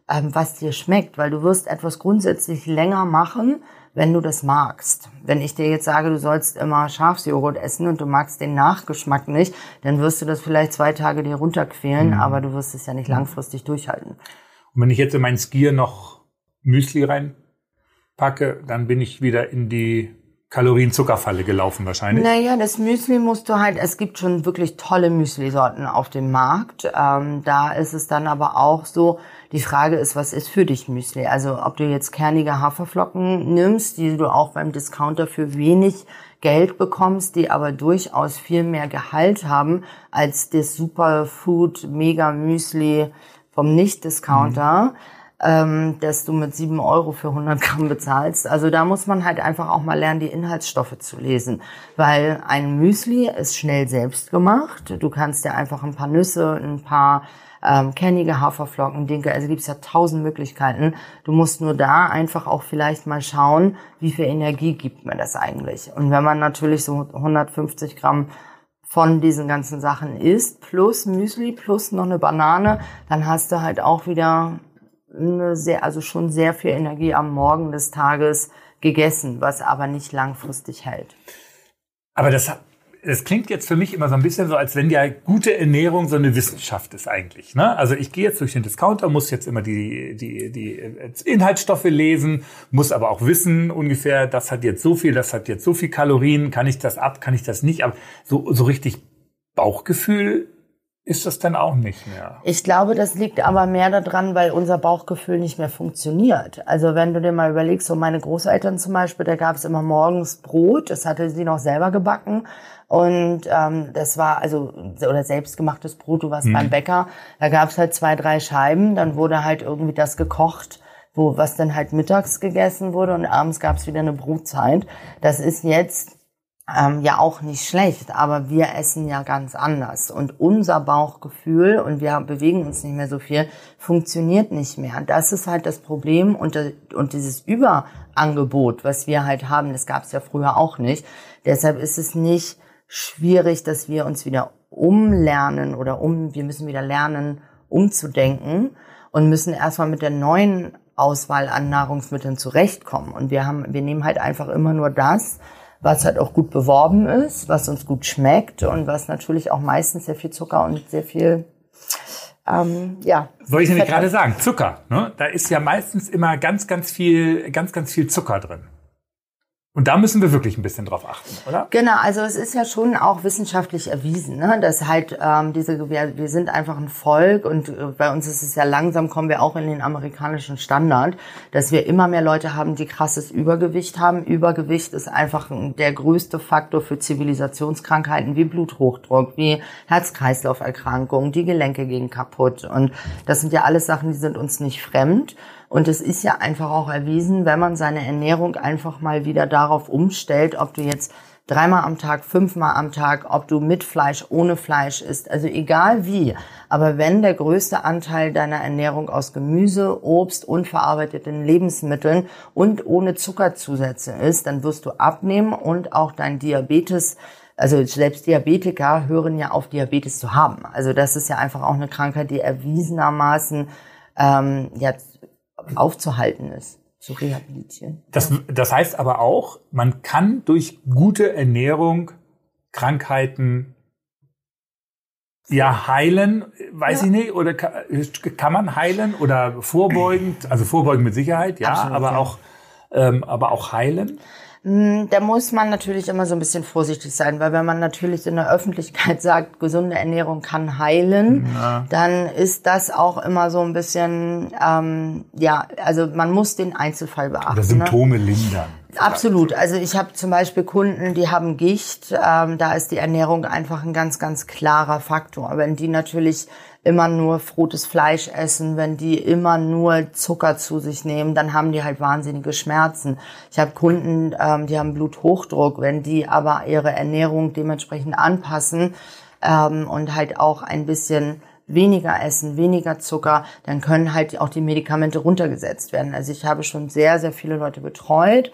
ähm, was dir schmeckt, weil du wirst etwas grundsätzlich länger machen, wenn du das magst. Wenn ich dir jetzt sage, du sollst immer Schafsjoghurt essen und du magst den Nachgeschmack nicht, dann wirst du das vielleicht zwei Tage dir runterquälen, mhm. aber du wirst es ja nicht langfristig durchhalten. Und wenn ich jetzt in meinen Skier noch Müsli reinpacke, dann bin ich wieder in die Kalorienzuckerfalle gelaufen wahrscheinlich. Naja, das Müsli musst du halt, es gibt schon wirklich tolle Müsli-Sorten auf dem Markt. Ähm, da ist es dann aber auch so, die Frage ist, was ist für dich Müsli? Also ob du jetzt kernige Haferflocken nimmst, die du auch beim Discounter für wenig Geld bekommst, die aber durchaus viel mehr Gehalt haben als das Superfood Mega Müsli vom Nicht-Discounter. Mhm ähm, dass du mit sieben Euro für 100 Gramm bezahlst. Also da muss man halt einfach auch mal lernen, die Inhaltsstoffe zu lesen, weil ein Müsli ist schnell selbst gemacht. Du kannst dir einfach ein paar Nüsse, ein paar ähm, kernige Haferflocken, Dinkel, also gibt's ja tausend Möglichkeiten. Du musst nur da einfach auch vielleicht mal schauen, wie viel Energie gibt mir das eigentlich. Und wenn man natürlich so 150 Gramm von diesen ganzen Sachen isst, plus Müsli, plus noch eine Banane, dann hast du halt auch wieder eine sehr, also schon sehr viel Energie am Morgen des Tages gegessen, was aber nicht langfristig hält. Aber das es klingt jetzt für mich immer so ein bisschen so, als wenn ja gute Ernährung so eine Wissenschaft ist eigentlich. Ne? Also ich gehe jetzt durch den Discounter, muss jetzt immer die, die, die Inhaltsstoffe lesen, muss aber auch wissen ungefähr, das hat jetzt so viel, das hat jetzt so viel Kalorien, kann ich das ab, kann ich das nicht ab. So, so richtig Bauchgefühl ist das dann auch nicht mehr. Ich glaube, das liegt aber mehr daran, weil unser Bauchgefühl nicht mehr funktioniert. Also wenn du dir mal überlegst, so meine Großeltern zum Beispiel, da gab es immer morgens Brot, das hatte sie noch selber gebacken. Und ähm, das war also oder selbstgemachtes Brot, du warst mhm. beim Bäcker, da gab es halt zwei, drei Scheiben, dann wurde halt irgendwie das gekocht, wo was dann halt mittags gegessen wurde und abends gab es wieder eine Brotzeit. Das ist jetzt ähm, ja auch nicht schlecht, aber wir essen ja ganz anders und unser Bauchgefühl und wir bewegen uns nicht mehr so viel, funktioniert nicht mehr. Das ist halt das Problem und, und dieses Überangebot, was wir halt haben, das gab es ja früher auch nicht. Deshalb ist es nicht schwierig, dass wir uns wieder umlernen oder um, wir müssen wieder lernen, umzudenken und müssen erstmal mit der neuen Auswahl an Nahrungsmitteln zurechtkommen. Und wir haben, wir nehmen halt einfach immer nur das, was halt auch gut beworben ist, was uns gut schmeckt und was natürlich auch meistens sehr viel Zucker und sehr viel ähm, ja. Wollte ich nämlich gerade sagen, Zucker. Ne? Da ist ja meistens immer ganz, ganz viel, ganz, ganz viel Zucker drin. Und da müssen wir wirklich ein bisschen drauf achten, oder? Genau, also es ist ja schon auch wissenschaftlich erwiesen, ne? dass halt ähm, diese, wir, wir sind einfach ein Volk und äh, bei uns ist es ja langsam, kommen wir auch in den amerikanischen Standard, dass wir immer mehr Leute haben, die krasses Übergewicht haben. Übergewicht ist einfach der größte Faktor für Zivilisationskrankheiten wie Bluthochdruck, wie Herz-Kreislauf-Erkrankungen, die Gelenke gehen kaputt und das sind ja alles Sachen, die sind uns nicht fremd. Und es ist ja einfach auch erwiesen, wenn man seine Ernährung einfach mal wieder darauf umstellt, ob du jetzt dreimal am Tag, fünfmal am Tag, ob du mit Fleisch, ohne Fleisch isst, also egal wie. Aber wenn der größte Anteil deiner Ernährung aus Gemüse, Obst, unverarbeiteten Lebensmitteln und ohne Zuckerzusätze ist, dann wirst du abnehmen und auch dein Diabetes also selbst Diabetiker hören ja auf, Diabetes zu haben. Also das ist ja einfach auch eine Krankheit, die erwiesenermaßen ähm, jetzt aufzuhalten ist, zu rehabilitieren. Das, das heißt aber auch, man kann durch gute Ernährung Krankheiten ja heilen, weiß ja. ich nicht, oder kann, kann, man heilen oder vorbeugend, also vorbeugend mit Sicherheit, ja, Absolut, aber ja. auch ähm, aber auch heilen? Hm, da muss man natürlich immer so ein bisschen vorsichtig sein, weil wenn man natürlich in der Öffentlichkeit <laughs> sagt, gesunde Ernährung kann heilen, ja. dann ist das auch immer so ein bisschen, ähm, ja, also man muss den Einzelfall beachten. Oder Symptome ne? lindern. Absolut. Also ich habe zum Beispiel Kunden, die haben Gicht. Ähm, da ist die Ernährung einfach ein ganz, ganz klarer Faktor. Wenn die natürlich immer nur rotes Fleisch essen, wenn die immer nur Zucker zu sich nehmen, dann haben die halt wahnsinnige Schmerzen. Ich habe Kunden, ähm, die haben Bluthochdruck, wenn die aber ihre Ernährung dementsprechend anpassen ähm, und halt auch ein bisschen weniger essen, weniger Zucker, dann können halt auch die Medikamente runtergesetzt werden. Also ich habe schon sehr, sehr viele Leute betreut,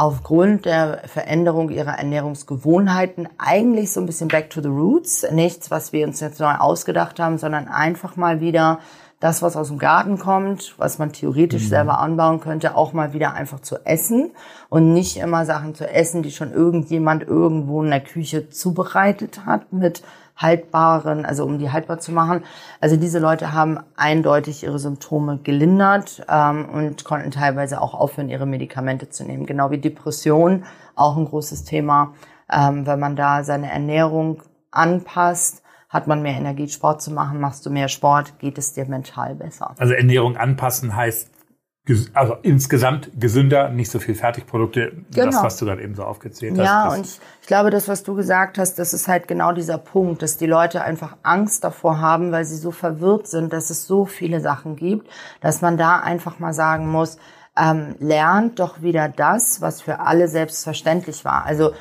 aufgrund der Veränderung ihrer Ernährungsgewohnheiten eigentlich so ein bisschen back to the roots. Nichts, was wir uns jetzt neu ausgedacht haben, sondern einfach mal wieder das, was aus dem Garten kommt, was man theoretisch mhm. selber anbauen könnte, auch mal wieder einfach zu essen und nicht immer Sachen zu essen, die schon irgendjemand irgendwo in der Küche zubereitet hat mit haltbaren, also um die haltbar zu machen. Also diese Leute haben eindeutig ihre Symptome gelindert ähm, und konnten teilweise auch aufhören, ihre Medikamente zu nehmen. Genau wie Depression, auch ein großes Thema. Ähm, wenn man da seine Ernährung anpasst, hat man mehr Energie, Sport zu machen, machst du mehr Sport, geht es dir mental besser. Also Ernährung anpassen heißt also insgesamt gesünder, nicht so viel Fertigprodukte, genau. das, was du gerade eben so aufgezählt hast. Ja, und ich, ich glaube, das, was du gesagt hast, das ist halt genau dieser Punkt, dass die Leute einfach Angst davor haben, weil sie so verwirrt sind, dass es so viele Sachen gibt, dass man da einfach mal sagen muss, ähm, lernt doch wieder das, was für alle selbstverständlich war. Also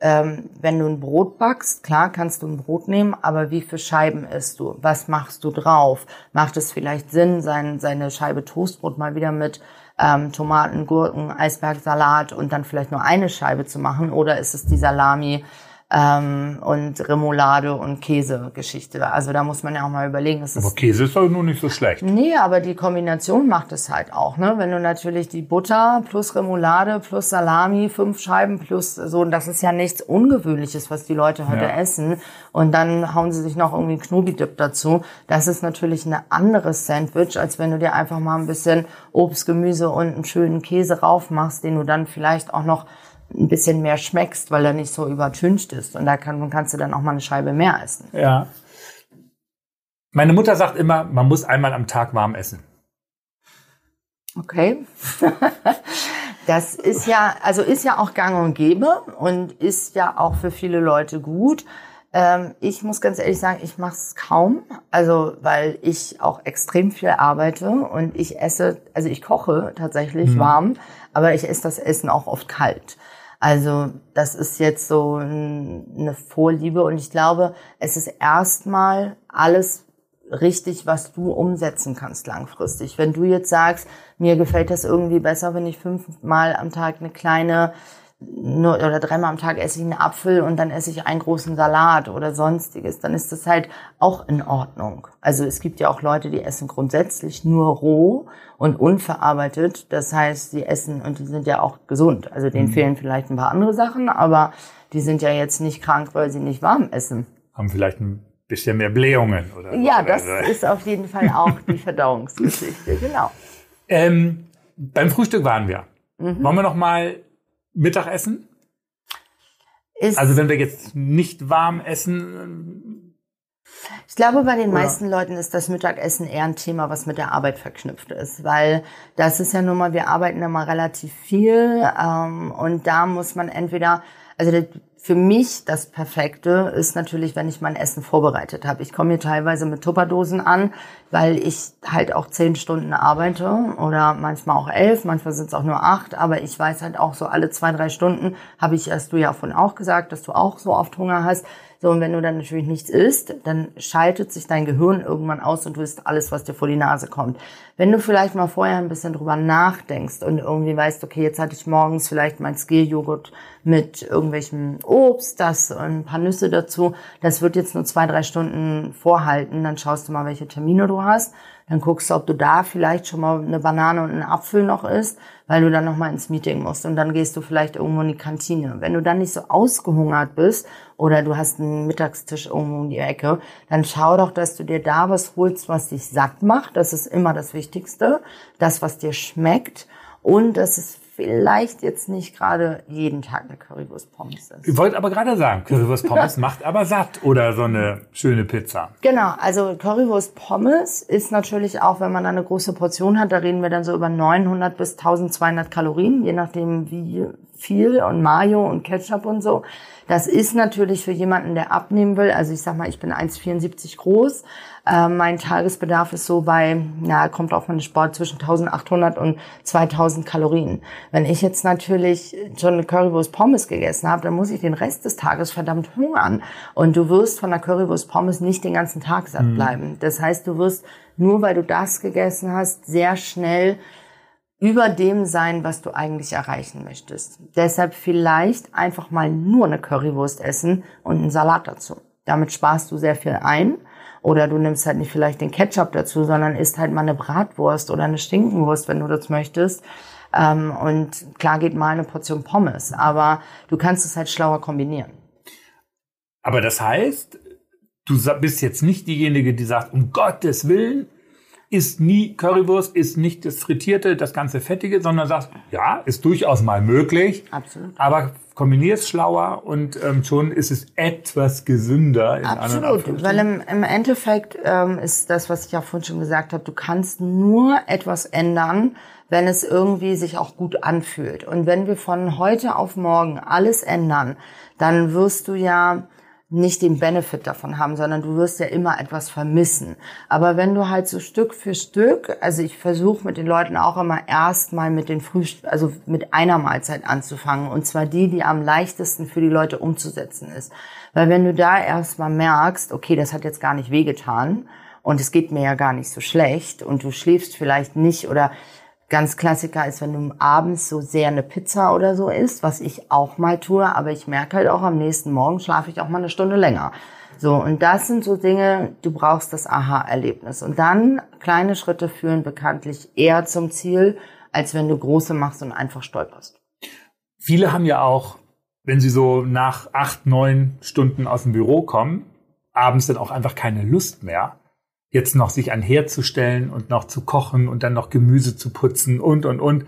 ähm, wenn du ein Brot backst, klar kannst du ein Brot nehmen, aber wie viele Scheiben isst du? Was machst du drauf? Macht es vielleicht Sinn, sein, seine Scheibe Toastbrot mal wieder mit ähm, Tomaten, Gurken, Eisbergsalat und dann vielleicht nur eine Scheibe zu machen? Oder ist es die Salami ähm, und Remoulade und Käse-Geschichte. Also da muss man ja auch mal überlegen. Es aber Käse ist doch nur nicht so schlecht. Nee, aber die Kombination macht es halt auch. Ne? Wenn du natürlich die Butter plus Remoulade plus Salami, fünf Scheiben plus so, und das ist ja nichts Ungewöhnliches, was die Leute heute ja. essen. Und dann hauen sie sich noch irgendwie Knobi-Dip dazu. Das ist natürlich ein anderes Sandwich, als wenn du dir einfach mal ein bisschen Obst, Gemüse und einen schönen Käse raufmachst, den du dann vielleicht auch noch ein bisschen mehr schmeckst, weil er nicht so übertüncht ist. Und da kann, kannst du dann auch mal eine Scheibe mehr essen. Ja. Meine Mutter sagt immer, man muss einmal am Tag warm essen. Okay. <laughs> das ist ja, also ist ja auch gang und gäbe und ist ja auch für viele Leute gut. Ähm, ich muss ganz ehrlich sagen, ich mache es kaum, also weil ich auch extrem viel arbeite und ich esse, also ich koche tatsächlich mhm. warm, aber ich esse das Essen auch oft kalt. Also das ist jetzt so eine Vorliebe und ich glaube, es ist erstmal alles richtig, was du umsetzen kannst langfristig. Wenn du jetzt sagst, mir gefällt das irgendwie besser, wenn ich fünfmal am Tag eine kleine nur, oder dreimal am Tag esse ich einen Apfel und dann esse ich einen großen Salat oder sonstiges, dann ist das halt auch in Ordnung. Also es gibt ja auch Leute, die essen grundsätzlich nur roh und unverarbeitet. Das heißt, sie essen und die sind ja auch gesund. Also denen mhm. fehlen vielleicht ein paar andere Sachen, aber die sind ja jetzt nicht krank, weil sie nicht warm essen. Haben vielleicht ein bisschen mehr Blähungen oder Ja, das <laughs> ist auf jeden Fall auch die Verdauungsgeschichte, genau. Ähm, beim Frühstück waren wir. Mhm. Wollen wir noch mal Mittagessen? Ist also wenn wir jetzt nicht warm essen. Ich glaube, bei den oder? meisten Leuten ist das Mittagessen eher ein Thema, was mit der Arbeit verknüpft ist, weil das ist ja nun mal, wir arbeiten immer relativ viel ähm, und da muss man entweder, also für mich das Perfekte ist natürlich, wenn ich mein Essen vorbereitet habe. Ich komme hier teilweise mit Tupperdosen an, weil ich halt auch zehn Stunden arbeite oder manchmal auch elf, manchmal sind es auch nur acht, aber ich weiß halt auch so alle zwei, drei Stunden habe ich, hast du ja von auch gesagt, dass du auch so oft Hunger hast. So, und wenn du dann natürlich nichts isst, dann schaltet sich dein Gehirn irgendwann aus und du isst alles, was dir vor die Nase kommt. Wenn du vielleicht mal vorher ein bisschen drüber nachdenkst und irgendwie weißt, okay, jetzt hatte ich morgens vielleicht mein Skill-Joghurt mit irgendwelchem Obst, das und ein paar Nüsse dazu, das wird jetzt nur zwei, drei Stunden vorhalten, dann schaust du mal, welche Termine du hast dann guckst du, ob du da vielleicht schon mal eine Banane und einen Apfel noch isst, weil du dann noch mal ins Meeting musst und dann gehst du vielleicht irgendwo in die Kantine. Wenn du dann nicht so ausgehungert bist oder du hast einen Mittagstisch irgendwo um die Ecke, dann schau doch, dass du dir da was holst, was dich satt macht. Das ist immer das Wichtigste. Das, was dir schmeckt und das ist vielleicht jetzt nicht gerade jeden Tag eine Currywurst Pommes ist. Ich wollte aber gerade sagen, Currywurst Pommes <laughs> macht aber satt oder so eine schöne Pizza. Genau, also Currywurst Pommes ist natürlich auch, wenn man eine große Portion hat, da reden wir dann so über 900 bis 1200 Kalorien, je nachdem wie viel und Mayo und Ketchup und so. Das ist natürlich für jemanden, der abnehmen will. Also ich sag mal, ich bin 1,74 groß. Äh, mein Tagesbedarf ist so bei, ja, kommt auf meinen Sport zwischen 1800 und 2000 Kalorien. Wenn ich jetzt natürlich schon eine Currywurst Pommes gegessen habe, dann muss ich den Rest des Tages verdammt hungern. Und du wirst von der Currywurst Pommes nicht den ganzen Tag satt mhm. bleiben. Das heißt, du wirst nur weil du das gegessen hast, sehr schnell über dem sein, was du eigentlich erreichen möchtest. Deshalb vielleicht einfach mal nur eine Currywurst essen und einen Salat dazu. Damit sparst du sehr viel ein. Oder du nimmst halt nicht vielleicht den Ketchup dazu, sondern isst halt mal eine Bratwurst oder eine Stinkenwurst, wenn du das möchtest. Ähm, und klar geht mal eine Portion Pommes, aber du kannst es halt schlauer kombinieren. Aber das heißt, du bist jetzt nicht diejenige, die sagt, um Gottes Willen, ist nie Currywurst, ist nicht das Frittierte, das ganze Fettige, sondern sagst, ja, ist durchaus mal möglich. Absolut. Aber kombinier es schlauer und ähm, schon ist es etwas gesünder. In Absolut, weil im, im Endeffekt ähm, ist das, was ich ja vorhin schon gesagt habe, du kannst nur etwas ändern, wenn es irgendwie sich auch gut anfühlt. Und wenn wir von heute auf morgen alles ändern, dann wirst du ja nicht den Benefit davon haben, sondern du wirst ja immer etwas vermissen. Aber wenn du halt so Stück für Stück, also ich versuche mit den Leuten auch immer erstmal mit den Frühst also mit einer Mahlzeit anzufangen und zwar die, die am leichtesten für die Leute umzusetzen ist. Weil wenn du da erstmal merkst, okay, das hat jetzt gar nicht wehgetan und es geht mir ja gar nicht so schlecht und du schläfst vielleicht nicht oder Ganz Klassiker ist, wenn du abends so sehr eine Pizza oder so isst, was ich auch mal tue, aber ich merke halt auch am nächsten Morgen schlafe ich auch mal eine Stunde länger. So, und das sind so Dinge, du brauchst das Aha-Erlebnis. Und dann kleine Schritte führen bekanntlich eher zum Ziel, als wenn du große machst und einfach stolperst. Viele haben ja auch, wenn sie so nach acht, neun Stunden aus dem Büro kommen, abends dann auch einfach keine Lust mehr jetzt noch sich ein Herd zu stellen und noch zu kochen und dann noch Gemüse zu putzen und, und, und,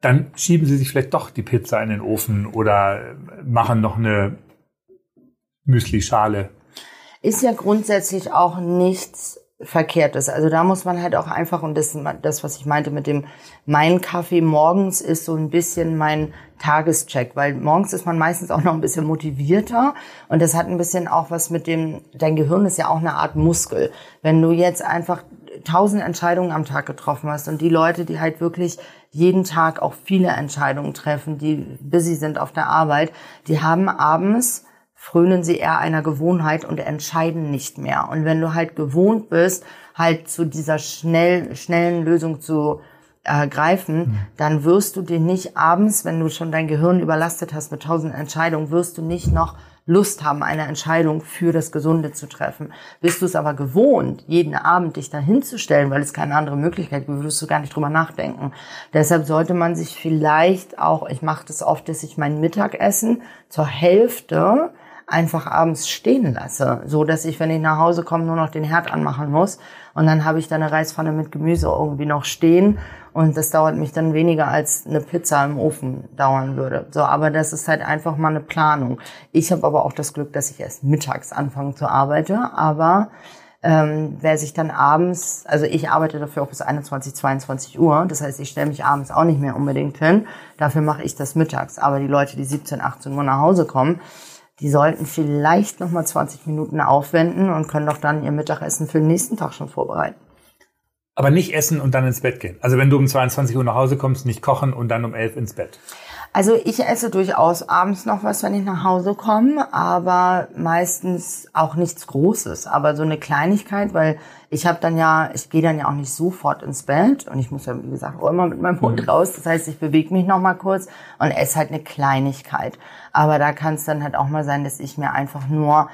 dann schieben sie sich vielleicht doch die Pizza in den Ofen oder machen noch eine Müsli-Schale. Ist ja grundsätzlich auch nichts Verkehrtes. Also da muss man halt auch einfach, und das, das, was ich meinte mit dem, mein Kaffee morgens ist so ein bisschen mein Tagescheck, weil morgens ist man meistens auch noch ein bisschen motivierter und das hat ein bisschen auch was mit dem, dein Gehirn ist ja auch eine Art Muskel. Wenn du jetzt einfach tausend Entscheidungen am Tag getroffen hast und die Leute, die halt wirklich jeden Tag auch viele Entscheidungen treffen, die busy sind auf der Arbeit, die haben abends frönen sie eher einer Gewohnheit und entscheiden nicht mehr. Und wenn du halt gewohnt bist, halt zu dieser schnell, schnellen Lösung zu äh, greifen, mhm. dann wirst du dir nicht abends, wenn du schon dein Gehirn überlastet hast mit tausend Entscheidungen, wirst du nicht noch Lust haben, eine Entscheidung für das Gesunde zu treffen. Bist du es aber gewohnt, jeden Abend dich da hinzustellen, weil es keine andere Möglichkeit gibt, würdest du gar nicht drüber nachdenken. Deshalb sollte man sich vielleicht auch, ich mache das oft, dass ich mein Mittagessen zur Hälfte einfach abends stehen lasse, so dass ich, wenn ich nach Hause komme, nur noch den Herd anmachen muss und dann habe ich da eine Reispfanne mit Gemüse irgendwie noch stehen und das dauert mich dann weniger als eine Pizza im Ofen dauern würde. So, aber das ist halt einfach mal eine Planung. Ich habe aber auch das Glück, dass ich erst mittags anfange zu arbeiten, aber ähm, wer sich dann abends, also ich arbeite dafür auch bis 21, 22 Uhr, das heißt, ich stelle mich abends auch nicht mehr unbedingt hin, dafür mache ich das mittags. Aber die Leute, die 17, 18 Uhr nach Hause kommen, die sollten vielleicht nochmal 20 Minuten aufwenden und können doch dann ihr Mittagessen für den nächsten Tag schon vorbereiten. Aber nicht essen und dann ins Bett gehen. Also wenn du um 22 Uhr nach Hause kommst, nicht kochen und dann um 11 ins Bett. Also ich esse durchaus abends noch was, wenn ich nach Hause komme, aber meistens auch nichts Großes, aber so eine Kleinigkeit, weil ich habe dann ja, ich gehe dann ja auch nicht sofort ins Bett und ich muss ja wie gesagt auch immer mit meinem Hund mhm. raus. Das heißt, ich bewege mich noch mal kurz und esse halt eine Kleinigkeit. Aber da kann es dann halt auch mal sein, dass ich mir einfach nur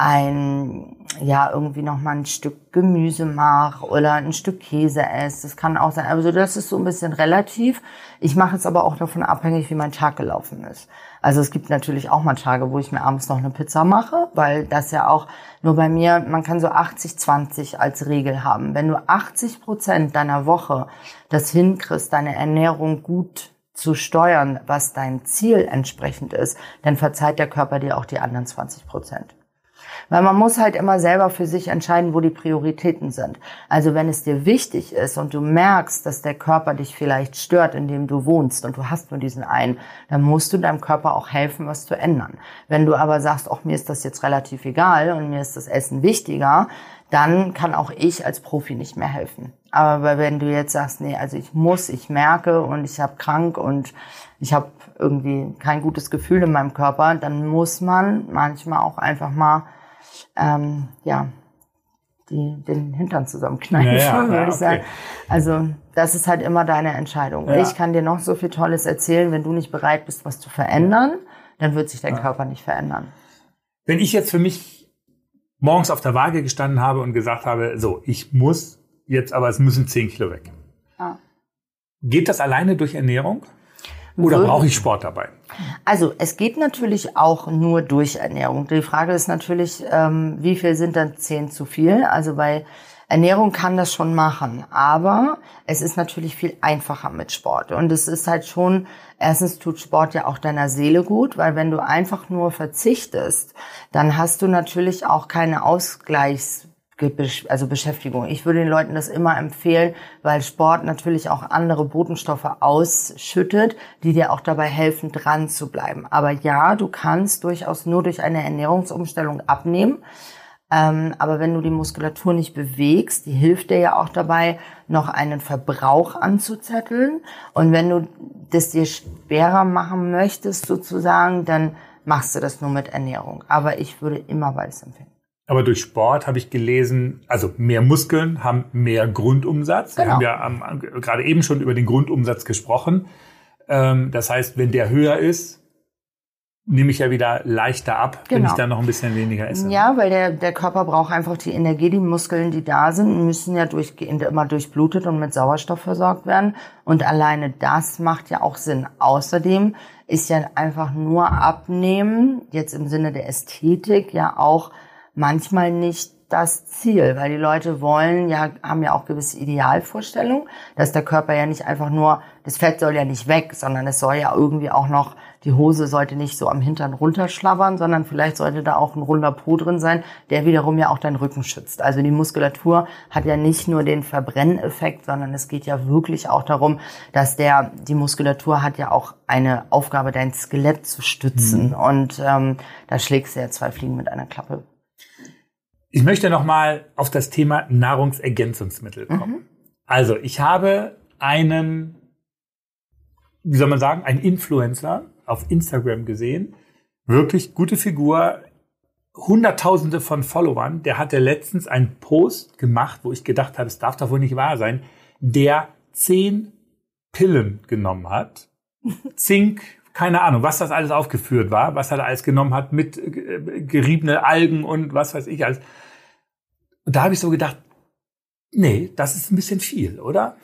ein, ja, irgendwie noch mal ein Stück Gemüse mache oder ein Stück Käse esse. Das kann auch sein. Also das ist so ein bisschen relativ. Ich mache es aber auch davon abhängig, wie mein Tag gelaufen ist. Also es gibt natürlich auch mal Tage, wo ich mir abends noch eine Pizza mache, weil das ja auch nur bei mir, man kann so 80-20 als Regel haben. Wenn du 80 Prozent deiner Woche das hinkriegst, deine Ernährung gut zu steuern, was dein Ziel entsprechend ist, dann verzeiht der Körper dir auch die anderen 20 Prozent. Weil man muss halt immer selber für sich entscheiden, wo die Prioritäten sind. Also wenn es dir wichtig ist und du merkst, dass der Körper dich vielleicht stört, in dem du wohnst und du hast nur diesen einen, dann musst du deinem Körper auch helfen, was zu ändern. Wenn du aber sagst, auch mir ist das jetzt relativ egal und mir ist das Essen wichtiger, dann kann auch ich als Profi nicht mehr helfen. Aber wenn du jetzt sagst, nee, also ich muss, ich merke und ich habe krank und ich habe irgendwie kein gutes Gefühl in meinem Körper, dann muss man manchmal auch einfach mal ähm, ja, die, den Hintern zusammenkneifen, ja, ja, <laughs> würde ja, ich okay. sagen. Also das ist halt immer deine Entscheidung. Ich kann dir noch so viel Tolles erzählen, wenn du nicht bereit bist, was zu verändern, dann wird sich dein Körper nicht verändern. Wenn ich jetzt für mich morgens auf der Waage gestanden habe und gesagt habe, so, ich muss jetzt, aber es müssen 10 Kilo weg. Geht das alleine durch Ernährung? Oder brauche ich Sport dabei? Also es geht natürlich auch nur durch Ernährung. Die Frage ist natürlich, ähm, wie viel sind dann zehn zu viel? Also bei Ernährung kann das schon machen, aber es ist natürlich viel einfacher mit Sport. Und es ist halt schon, erstens tut Sport ja auch deiner Seele gut, weil wenn du einfach nur verzichtest, dann hast du natürlich auch keine Ausgleichs also Beschäftigung. Ich würde den Leuten das immer empfehlen, weil Sport natürlich auch andere Botenstoffe ausschüttet, die dir auch dabei helfen, dran zu bleiben. Aber ja, du kannst durchaus nur durch eine Ernährungsumstellung abnehmen. Ähm, aber wenn du die Muskulatur nicht bewegst, die hilft dir ja auch dabei, noch einen Verbrauch anzuzetteln. Und wenn du das dir schwerer machen möchtest, sozusagen, dann machst du das nur mit Ernährung. Aber ich würde immer beides empfehlen. Aber durch Sport habe ich gelesen, also mehr Muskeln haben mehr Grundumsatz. Genau. Wir haben ja am, gerade eben schon über den Grundumsatz gesprochen. Ähm, das heißt, wenn der höher ist, nehme ich ja wieder leichter ab, genau. wenn ich dann noch ein bisschen weniger esse. Ja, weil der, der Körper braucht einfach die Energie. Die Muskeln, die da sind, müssen ja durchgehend immer durchblutet und mit Sauerstoff versorgt werden. Und alleine das macht ja auch Sinn. Außerdem ist ja einfach nur abnehmen, jetzt im Sinne der Ästhetik, ja auch manchmal nicht das Ziel, weil die Leute wollen ja, haben ja auch gewisse Idealvorstellungen, dass der Körper ja nicht einfach nur, das Fett soll ja nicht weg, sondern es soll ja irgendwie auch noch, die Hose sollte nicht so am Hintern runterschlabbern, sondern vielleicht sollte da auch ein runder Po drin sein, der wiederum ja auch deinen Rücken schützt. Also die Muskulatur hat ja nicht nur den Verbrenneffekt, sondern es geht ja wirklich auch darum, dass der, die Muskulatur hat ja auch eine Aufgabe, dein Skelett zu stützen. Mhm. Und ähm, da schlägst du ja zwei Fliegen mit einer Klappe. Ich möchte nochmal auf das Thema Nahrungsergänzungsmittel kommen. Mhm. Also, ich habe einen, wie soll man sagen, einen Influencer auf Instagram gesehen. Wirklich gute Figur, Hunderttausende von Followern. Der hatte letztens einen Post gemacht, wo ich gedacht habe, es darf doch wohl nicht wahr sein, der zehn Pillen genommen hat. <laughs> Zink, keine Ahnung, was das alles aufgeführt war, was er da alles genommen hat mit äh, geriebene Algen und was weiß ich alles. Und da habe ich so gedacht, nee, das ist ein bisschen viel, oder?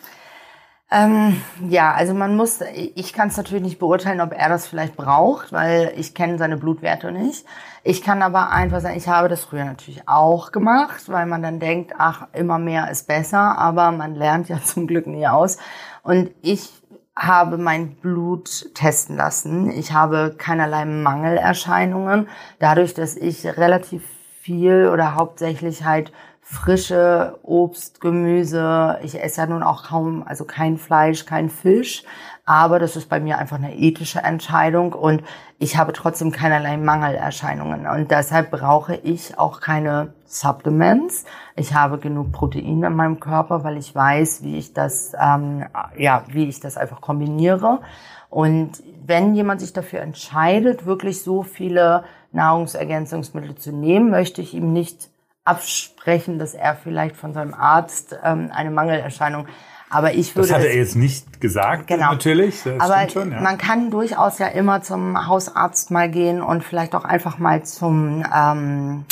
Ähm, ja, also man muss, ich kann es natürlich nicht beurteilen, ob er das vielleicht braucht, weil ich kenne seine Blutwerte nicht. Ich kann aber einfach sagen, ich habe das früher natürlich auch gemacht, weil man dann denkt, ach, immer mehr ist besser, aber man lernt ja <laughs> zum Glück nie aus. Und ich habe mein Blut testen lassen. Ich habe keinerlei Mangelerscheinungen, dadurch, dass ich relativ viel oder hauptsächlich halt frische Obst, Gemüse. Ich esse ja nun auch kaum, also kein Fleisch, kein Fisch. Aber das ist bei mir einfach eine ethische Entscheidung und ich habe trotzdem keinerlei Mangelerscheinungen. Und deshalb brauche ich auch keine Supplements. Ich habe genug Protein in meinem Körper, weil ich weiß, wie ich das, ähm, ja, wie ich das einfach kombiniere. Und wenn jemand sich dafür entscheidet, wirklich so viele Nahrungsergänzungsmittel zu nehmen, möchte ich ihm nicht absprechen, dass er vielleicht von seinem Arzt ähm, eine Mangelerscheinung aber ich würde. Das hat er jetzt nicht gesagt, genau. natürlich. Das aber schon, ja. man kann durchaus ja immer zum Hausarzt mal gehen und vielleicht auch einfach mal zum ähm,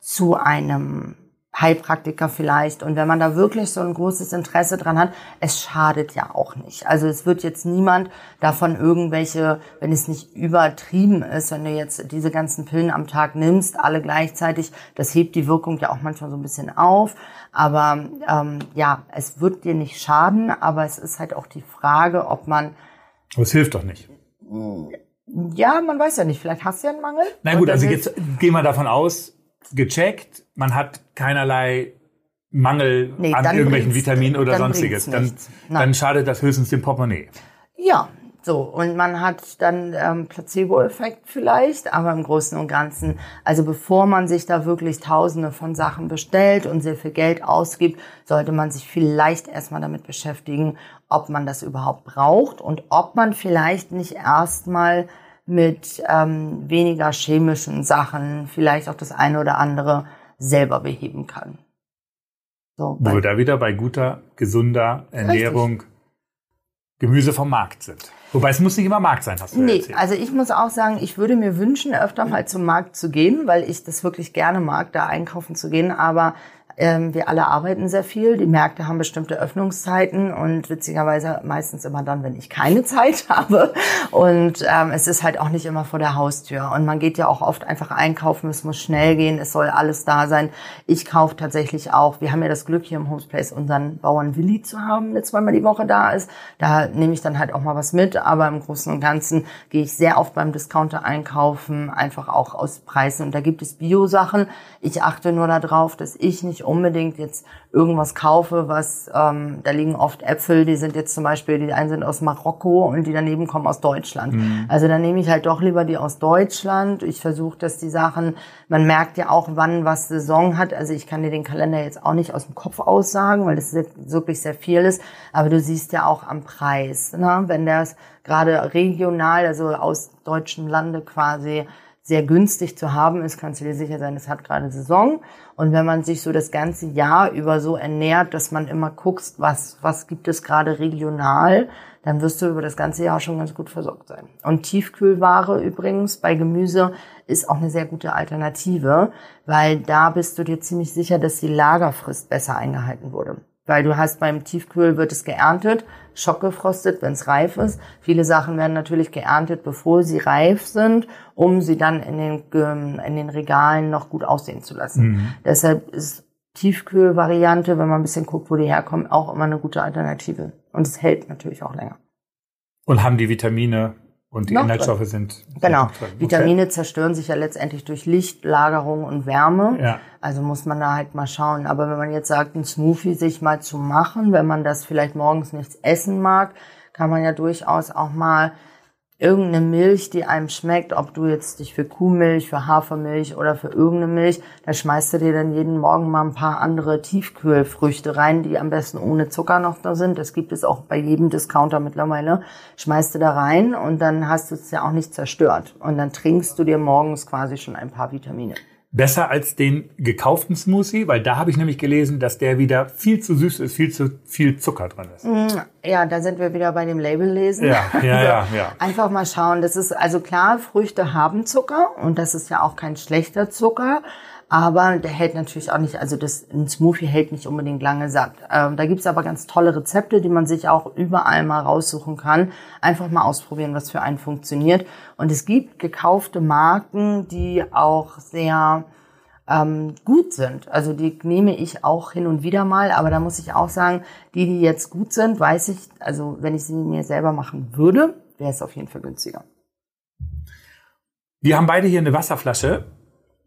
zu einem Heilpraktiker vielleicht. Und wenn man da wirklich so ein großes Interesse dran hat, es schadet ja auch nicht. Also es wird jetzt niemand davon irgendwelche, wenn es nicht übertrieben ist, wenn du jetzt diese ganzen Pillen am Tag nimmst, alle gleichzeitig, das hebt die Wirkung ja auch manchmal so ein bisschen auf. Aber ähm, ja, es wird dir nicht schaden, aber es ist halt auch die Frage, ob man. Aber es hilft doch nicht. Ja, man weiß ja nicht. Vielleicht hast du ja einen Mangel. Na gut, also jetzt gehen wir davon aus, gecheckt, man hat keinerlei Mangel nee, an irgendwelchen Vitaminen oder dann sonstiges. Dann, dann schadet das höchstens dem Portemonnaie. Ja, so, und man hat dann ähm, Placebo-Effekt vielleicht, aber im Großen und Ganzen, also bevor man sich da wirklich tausende von Sachen bestellt und sehr viel Geld ausgibt, sollte man sich vielleicht erstmal damit beschäftigen, ob man das überhaupt braucht und ob man vielleicht nicht erstmal mit ähm, weniger chemischen Sachen vielleicht auch das eine oder andere selber beheben kann. So, Wo wir da wieder bei guter, gesunder Ernährung, richtig. Gemüse vom Markt sind. Wobei es muss nicht immer Markt sein, hast du Nee, erzählt. also ich muss auch sagen, ich würde mir wünschen, öfter mal zum Markt zu gehen, weil ich das wirklich gerne mag, da einkaufen zu gehen. Aber ähm, wir alle arbeiten sehr viel. Die Märkte haben bestimmte Öffnungszeiten und witzigerweise meistens immer dann, wenn ich keine <laughs> Zeit habe. Und ähm, es ist halt auch nicht immer vor der Haustür. Und man geht ja auch oft einfach einkaufen. Es muss schnell gehen. Es soll alles da sein. Ich kaufe tatsächlich auch. Wir haben ja das Glück hier im Homesplace unseren Bauern Willi zu haben, der zweimal die Woche da ist. Da nehme ich dann halt auch mal was mit. Aber im Großen und Ganzen gehe ich sehr oft beim Discounter einkaufen, einfach auch aus Preisen. Und da gibt es Bio-Sachen. Ich achte nur darauf, dass ich nicht unbedingt jetzt irgendwas kaufe, was, ähm, da liegen oft Äpfel, die sind jetzt zum Beispiel, die einen sind aus Marokko und die daneben kommen aus Deutschland. Mhm. Also dann nehme ich halt doch lieber die aus Deutschland. Ich versuche, dass die Sachen, man merkt ja auch, wann was Saison hat. Also ich kann dir den Kalender jetzt auch nicht aus dem Kopf aussagen, weil das wirklich sehr viel ist. Aber du siehst ja auch am Preis, ne? wenn das gerade regional, also aus deutschem Lande quasi sehr günstig zu haben ist, kannst du dir sicher sein, es hat gerade Saison. Und wenn man sich so das ganze Jahr über so ernährt, dass man immer guckst, was, was gibt es gerade regional, dann wirst du über das ganze Jahr schon ganz gut versorgt sein. Und Tiefkühlware übrigens bei Gemüse ist auch eine sehr gute Alternative, weil da bist du dir ziemlich sicher, dass die Lagerfrist besser eingehalten wurde. Weil du hast beim Tiefkühl wird es geerntet, schockgefrostet, wenn es reif ist. Viele Sachen werden natürlich geerntet, bevor sie reif sind, um sie dann in den, in den Regalen noch gut aussehen zu lassen. Mhm. Deshalb ist Tiefkühlvariante, wenn man ein bisschen guckt, wo die herkommen, auch immer eine gute Alternative. Und es hält natürlich auch länger. Und haben die Vitamine und die Noch Inhaltsstoffe drin. sind. Genau. Vitamine okay. zerstören sich ja letztendlich durch Licht, Lagerung und Wärme. Ja. Also muss man da halt mal schauen. Aber wenn man jetzt sagt, ein Smoothie sich mal zu machen, wenn man das vielleicht morgens nichts essen mag, kann man ja durchaus auch mal irgendeine Milch, die einem schmeckt, ob du jetzt dich für Kuhmilch, für Hafermilch oder für irgendeine Milch, da schmeißt du dir dann jeden Morgen mal ein paar andere Tiefkühlfrüchte rein, die am besten ohne Zucker noch da sind. Das gibt es auch bei jedem Discounter mittlerweile. Schmeißt du da rein und dann hast du es ja auch nicht zerstört. Und dann trinkst du dir morgens quasi schon ein paar Vitamine. Besser als den gekauften Smoothie, weil da habe ich nämlich gelesen, dass der wieder viel zu süß ist, viel zu viel Zucker drin ist. Mm, ja, da sind wir wieder bei dem Label lesen. Ja, ja, <laughs> ja, ja. Einfach mal schauen. Das ist also klar, Früchte haben Zucker und das ist ja auch kein schlechter Zucker. Aber der hält natürlich auch nicht, also das, ein Smoothie hält nicht unbedingt lange satt. Ähm, da gibt's aber ganz tolle Rezepte, die man sich auch überall mal raussuchen kann. Einfach mal ausprobieren, was für einen funktioniert. Und es gibt gekaufte Marken, die auch sehr ähm, gut sind. Also die nehme ich auch hin und wieder mal, aber da muss ich auch sagen, die, die jetzt gut sind, weiß ich, also wenn ich sie mir selber machen würde, wäre es auf jeden Fall günstiger. Wir haben beide hier eine Wasserflasche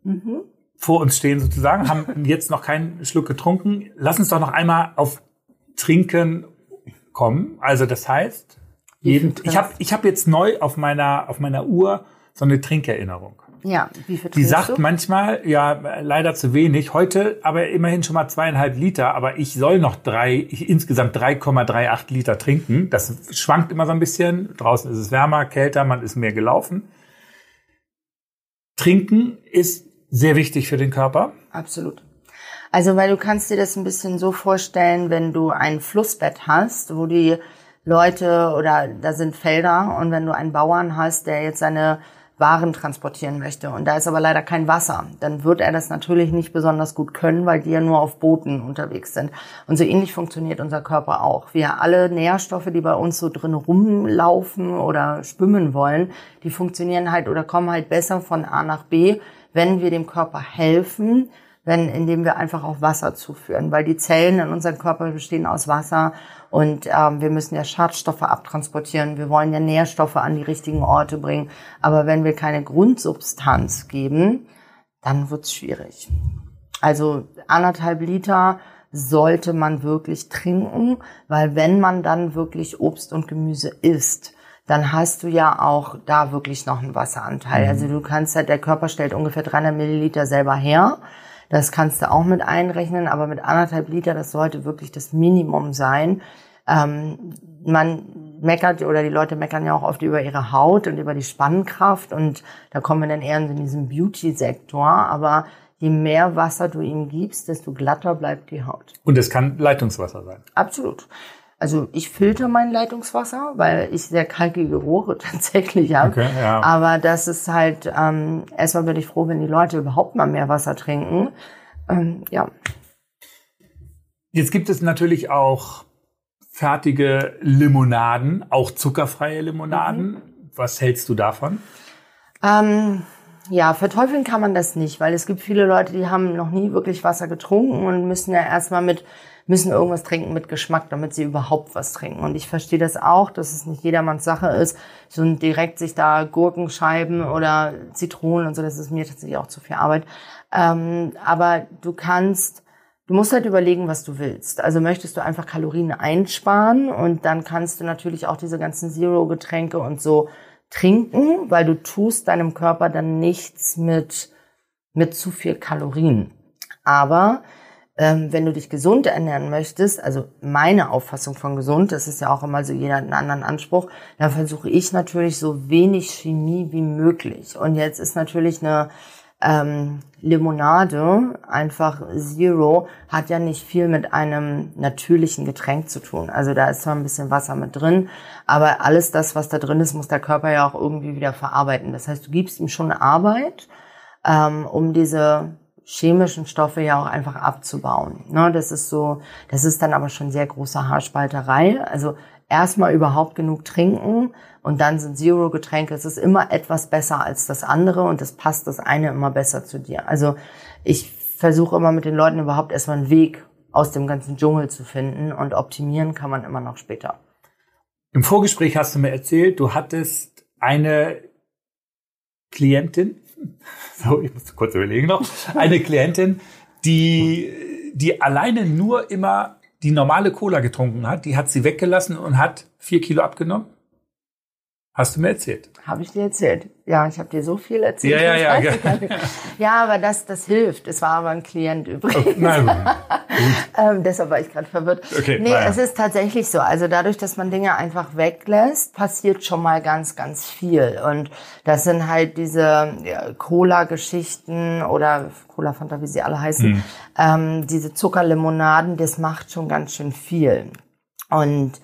mhm. Vor uns stehen sozusagen, haben jetzt noch keinen Schluck getrunken. Lass uns doch noch einmal auf Trinken kommen. Also das heißt, jeden, ich habe ich hab jetzt neu auf meiner, auf meiner Uhr so eine Trinkerinnerung. Ja, wie viel Die sagt du? manchmal, ja, leider zu wenig. Heute aber immerhin schon mal zweieinhalb Liter, aber ich soll noch drei, insgesamt 3,38 Liter trinken. Das schwankt immer so ein bisschen. Draußen ist es wärmer, kälter, man ist mehr gelaufen. Trinken ist sehr wichtig für den Körper. Absolut. Also, weil du kannst dir das ein bisschen so vorstellen, wenn du ein Flussbett hast, wo die Leute oder da sind Felder und wenn du einen Bauern hast, der jetzt seine waren transportieren möchte und da ist aber leider kein Wasser, dann wird er das natürlich nicht besonders gut können, weil die ja nur auf Booten unterwegs sind. Und so ähnlich funktioniert unser Körper auch. Wir alle Nährstoffe, die bei uns so drin rumlaufen oder schwimmen wollen, die funktionieren halt oder kommen halt besser von A nach B, wenn wir dem Körper helfen, wenn, indem wir einfach auch Wasser zuführen, weil die Zellen in unserem Körper bestehen aus Wasser und ähm, wir müssen ja Schadstoffe abtransportieren. Wir wollen ja Nährstoffe an die richtigen Orte bringen. Aber wenn wir keine Grundsubstanz geben, dann wird's schwierig. Also anderthalb Liter sollte man wirklich trinken, weil wenn man dann wirklich Obst und Gemüse isst, dann hast du ja auch da wirklich noch einen Wasseranteil. Mhm. Also du kannst halt, der Körper stellt ungefähr 300 Milliliter selber her. Das kannst du auch mit einrechnen, aber mit anderthalb Liter, das sollte wirklich das Minimum sein. Ähm, man meckert oder die Leute meckern ja auch oft über ihre Haut und über die Spannkraft und da kommen wir dann eher in diesen Beauty-Sektor, aber je mehr Wasser du ihm gibst, desto glatter bleibt die Haut. Und es kann Leitungswasser sein. Absolut. Also ich filter mein Leitungswasser, weil ich sehr kalkige Rohre <laughs> tatsächlich habe. Okay, ja. Aber das ist halt, ähm, erstmal bin ich froh, wenn die Leute überhaupt mal mehr Wasser trinken. Ähm, ja. Jetzt gibt es natürlich auch fertige Limonaden, auch zuckerfreie Limonaden. Mhm. Was hältst du davon? Ähm, ja, verteufeln kann man das nicht, weil es gibt viele Leute, die haben noch nie wirklich Wasser getrunken und müssen ja erstmal mit müssen irgendwas trinken mit Geschmack, damit sie überhaupt was trinken. Und ich verstehe das auch, dass es nicht jedermanns Sache ist, so direkt sich da Gurkenscheiben oder Zitronen und so, das ist mir tatsächlich auch zu viel Arbeit. Ähm, aber du kannst, du musst halt überlegen, was du willst. Also möchtest du einfach Kalorien einsparen und dann kannst du natürlich auch diese ganzen Zero-Getränke und so trinken, weil du tust deinem Körper dann nichts mit, mit zu viel Kalorien. Aber ähm, wenn du dich gesund ernähren möchtest, also meine Auffassung von gesund, das ist ja auch immer so jeder einen anderen Anspruch, dann versuche ich natürlich so wenig Chemie wie möglich. Und jetzt ist natürlich eine ähm, Limonade, einfach Zero, hat ja nicht viel mit einem natürlichen Getränk zu tun. Also da ist zwar ein bisschen Wasser mit drin, aber alles das, was da drin ist, muss der Körper ja auch irgendwie wieder verarbeiten. Das heißt, du gibst ihm schon Arbeit, ähm, um diese chemischen Stoffe ja auch einfach abzubauen. Ne, das ist so, das ist dann aber schon sehr große Haarspalterei. Also erstmal überhaupt genug trinken und dann sind Zero-Getränke. Es ist immer etwas besser als das andere und es passt das eine immer besser zu dir. Also ich versuche immer mit den Leuten überhaupt erstmal einen Weg aus dem ganzen Dschungel zu finden und optimieren kann man immer noch später. Im Vorgespräch hast du mir erzählt, du hattest eine Klientin, <laughs> so, ich muss kurz überlegen noch, eine Klientin, die, die alleine nur immer die normale Cola getrunken hat, die hat sie weggelassen und hat vier Kilo abgenommen. Hast du mir erzählt? Habe ich dir erzählt. Ja, ich habe dir so viel erzählt. Ja, ja, ja. <laughs> ja, aber das, das hilft. Es war aber ein Klient übrigens. Oh, nein, <laughs> ähm, deshalb war ich gerade verwirrt. Okay, nee, naja. es ist tatsächlich so. Also dadurch, dass man Dinge einfach weglässt, passiert schon mal ganz, ganz viel. Und das sind halt diese ja, Cola-Geschichten oder Cola-Fanta, wie sie alle heißen. Hm. Ähm, diese Zuckerlimonaden, das macht schon ganz schön viel. Und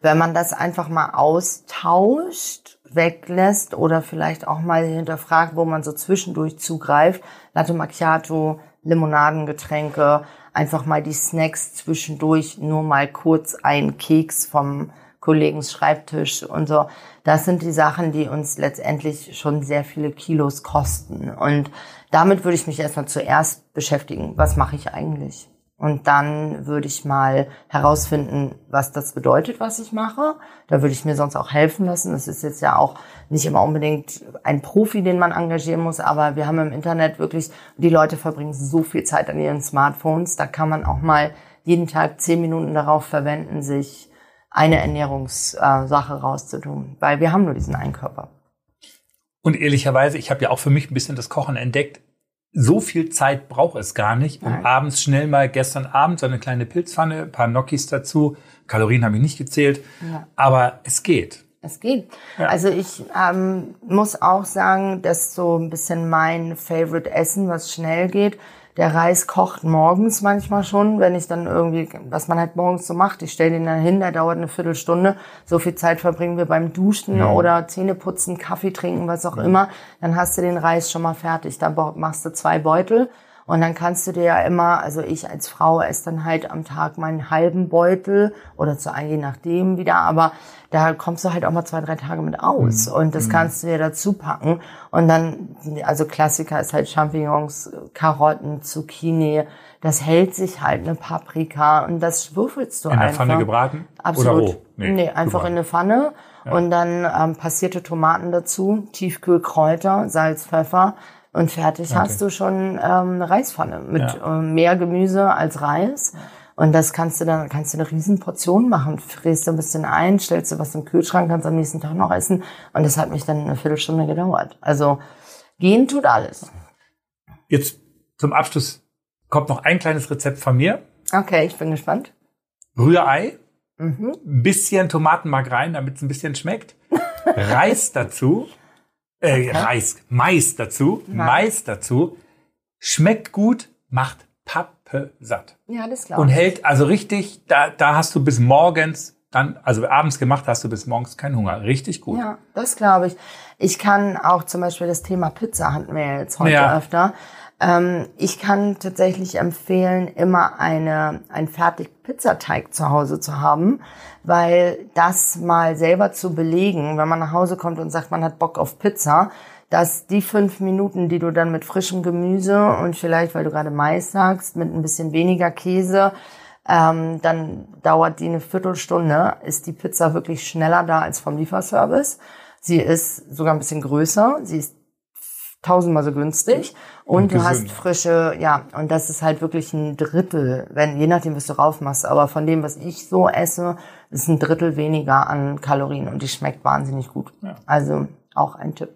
wenn man das einfach mal austauscht, weglässt oder vielleicht auch mal hinterfragt, wo man so zwischendurch zugreift. Latte Macchiato, Limonadengetränke, einfach mal die Snacks zwischendurch, nur mal kurz ein Keks vom Kollegen Schreibtisch und so. Das sind die Sachen, die uns letztendlich schon sehr viele Kilos kosten. Und damit würde ich mich erstmal zuerst beschäftigen. Was mache ich eigentlich? Und dann würde ich mal herausfinden, was das bedeutet, was ich mache. Da würde ich mir sonst auch helfen lassen. Das ist jetzt ja auch nicht immer unbedingt ein Profi, den man engagieren muss, aber wir haben im Internet wirklich, die Leute verbringen so viel Zeit an ihren Smartphones. Da kann man auch mal jeden Tag zehn Minuten darauf verwenden, sich eine Ernährungssache rauszutun, weil wir haben nur diesen einen Körper. Und ehrlicherweise, ich habe ja auch für mich ein bisschen das Kochen entdeckt so viel Zeit braucht es gar nicht, um Nein. abends schnell mal gestern Abend so eine kleine Pilzpfanne, ein paar Gnocchis dazu. Kalorien habe ich nicht gezählt, ja. aber es geht. Es geht. Ja. Also ich ähm, muss auch sagen, dass so ein bisschen mein Favorite Essen, was schnell geht, der Reis kocht morgens manchmal schon, wenn ich dann irgendwie, was man halt morgens so macht, ich stelle den dann hin, der dauert eine Viertelstunde. So viel Zeit verbringen wir beim Duschen ja. oder Zähneputzen, Kaffee trinken, was auch ja. immer. Dann hast du den Reis schon mal fertig. Da machst du zwei Beutel und dann kannst du dir ja immer, also ich als Frau esse dann halt am Tag meinen halben Beutel oder zu je nachdem wieder, aber da kommst du halt auch mal zwei, drei Tage mit aus. Mhm. Und das mhm. kannst du dir dazu packen. Und dann, also Klassiker ist halt Champignons, Karotten, Zucchini. Das hält sich halt eine Paprika und das würfelst du in einfach. In der Pfanne gebraten? Absolut. Oder roh? Nee, nee einfach gebraten. in eine Pfanne. Ja. Und dann ähm, passierte Tomaten dazu, Tiefkühlkräuter, Salz, Pfeffer und fertig okay. hast du schon ähm, eine Reispfanne mit ja. äh, mehr Gemüse als Reis. Und das kannst du dann, kannst du eine riesen Portion machen. Fräst du ein bisschen ein, stellst du was im Kühlschrank, kannst am nächsten Tag noch essen. Und das hat mich dann eine Viertelstunde gedauert. Also gehen tut alles. Jetzt zum Abschluss kommt noch ein kleines Rezept von mir. Okay, ich bin gespannt. Rührei, mhm. bisschen Tomatenmark rein, damit es ein bisschen schmeckt. <laughs> Reis dazu äh, Reis, Mais dazu, Nein. Mais dazu, schmeckt gut, macht Pappe satt. Ja, das glaube ich. Und hält also richtig, da, da hast du bis morgens dann, also abends gemacht, hast du bis morgens keinen Hunger. Richtig gut. Ja, das glaube ich. Ich kann auch zum Beispiel das Thema Pizza hatten wir jetzt heute ja. öfter. Ähm, ich kann tatsächlich empfehlen, immer eine, ein fertig Pizzateig zu Hause zu haben, weil das mal selber zu belegen, wenn man nach Hause kommt und sagt, man hat Bock auf Pizza, dass die fünf Minuten, die du dann mit frischem Gemüse und vielleicht, weil du gerade Mais sagst, mit ein bisschen weniger Käse, ähm, dann dauert die eine Viertelstunde, ist die Pizza wirklich schneller da als vom Lieferservice. Sie ist sogar ein bisschen größer, sie ist tausendmal so günstig und, und du hast frische, ja, und das ist halt wirklich ein Drittel, wenn, je nachdem, was du raufmachst, aber von dem, was ich so esse, ist ein Drittel weniger an Kalorien und die schmeckt wahnsinnig gut. Ja. Also auch ein Tipp.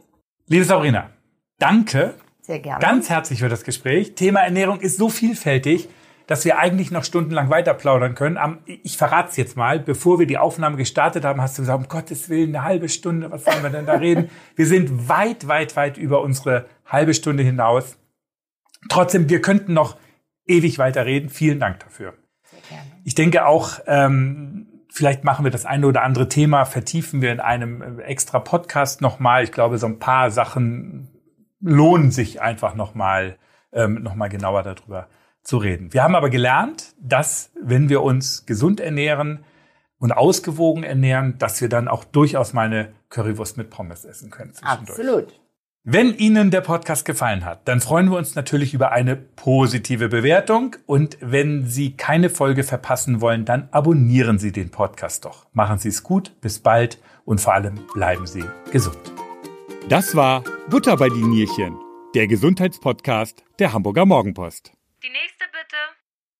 Liebe Sabrina, danke. Sehr gerne. Ganz herzlich für das Gespräch. Thema Ernährung ist so vielfältig dass wir eigentlich noch stundenlang weiter plaudern können. Ich verrate es jetzt mal. Bevor wir die Aufnahme gestartet haben, hast du gesagt, um Gottes Willen, eine halbe Stunde, was sollen wir denn da reden? <laughs> Wir sind weit, weit, weit über unsere halbe Stunde hinaus. Trotzdem, wir könnten noch ewig weiter reden. Vielen Dank dafür. Ich denke auch, ähm, vielleicht machen wir das eine oder andere Thema, vertiefen wir in einem äh, extra Podcast nochmal. Ich glaube, so ein paar Sachen lohnen sich einfach nochmal ähm, noch mal genauer darüber zu reden. Wir haben aber gelernt, dass wenn wir uns gesund ernähren und ausgewogen ernähren, dass wir dann auch durchaus mal eine Currywurst mit Pommes essen können. Absolut. Wenn Ihnen der Podcast gefallen hat, dann freuen wir uns natürlich über eine positive Bewertung. Und wenn Sie keine Folge verpassen wollen, dann abonnieren Sie den Podcast doch. Machen Sie es gut, bis bald und vor allem bleiben Sie gesund. Das war Butter bei die Nierchen, der Gesundheitspodcast der Hamburger Morgenpost. Die nächste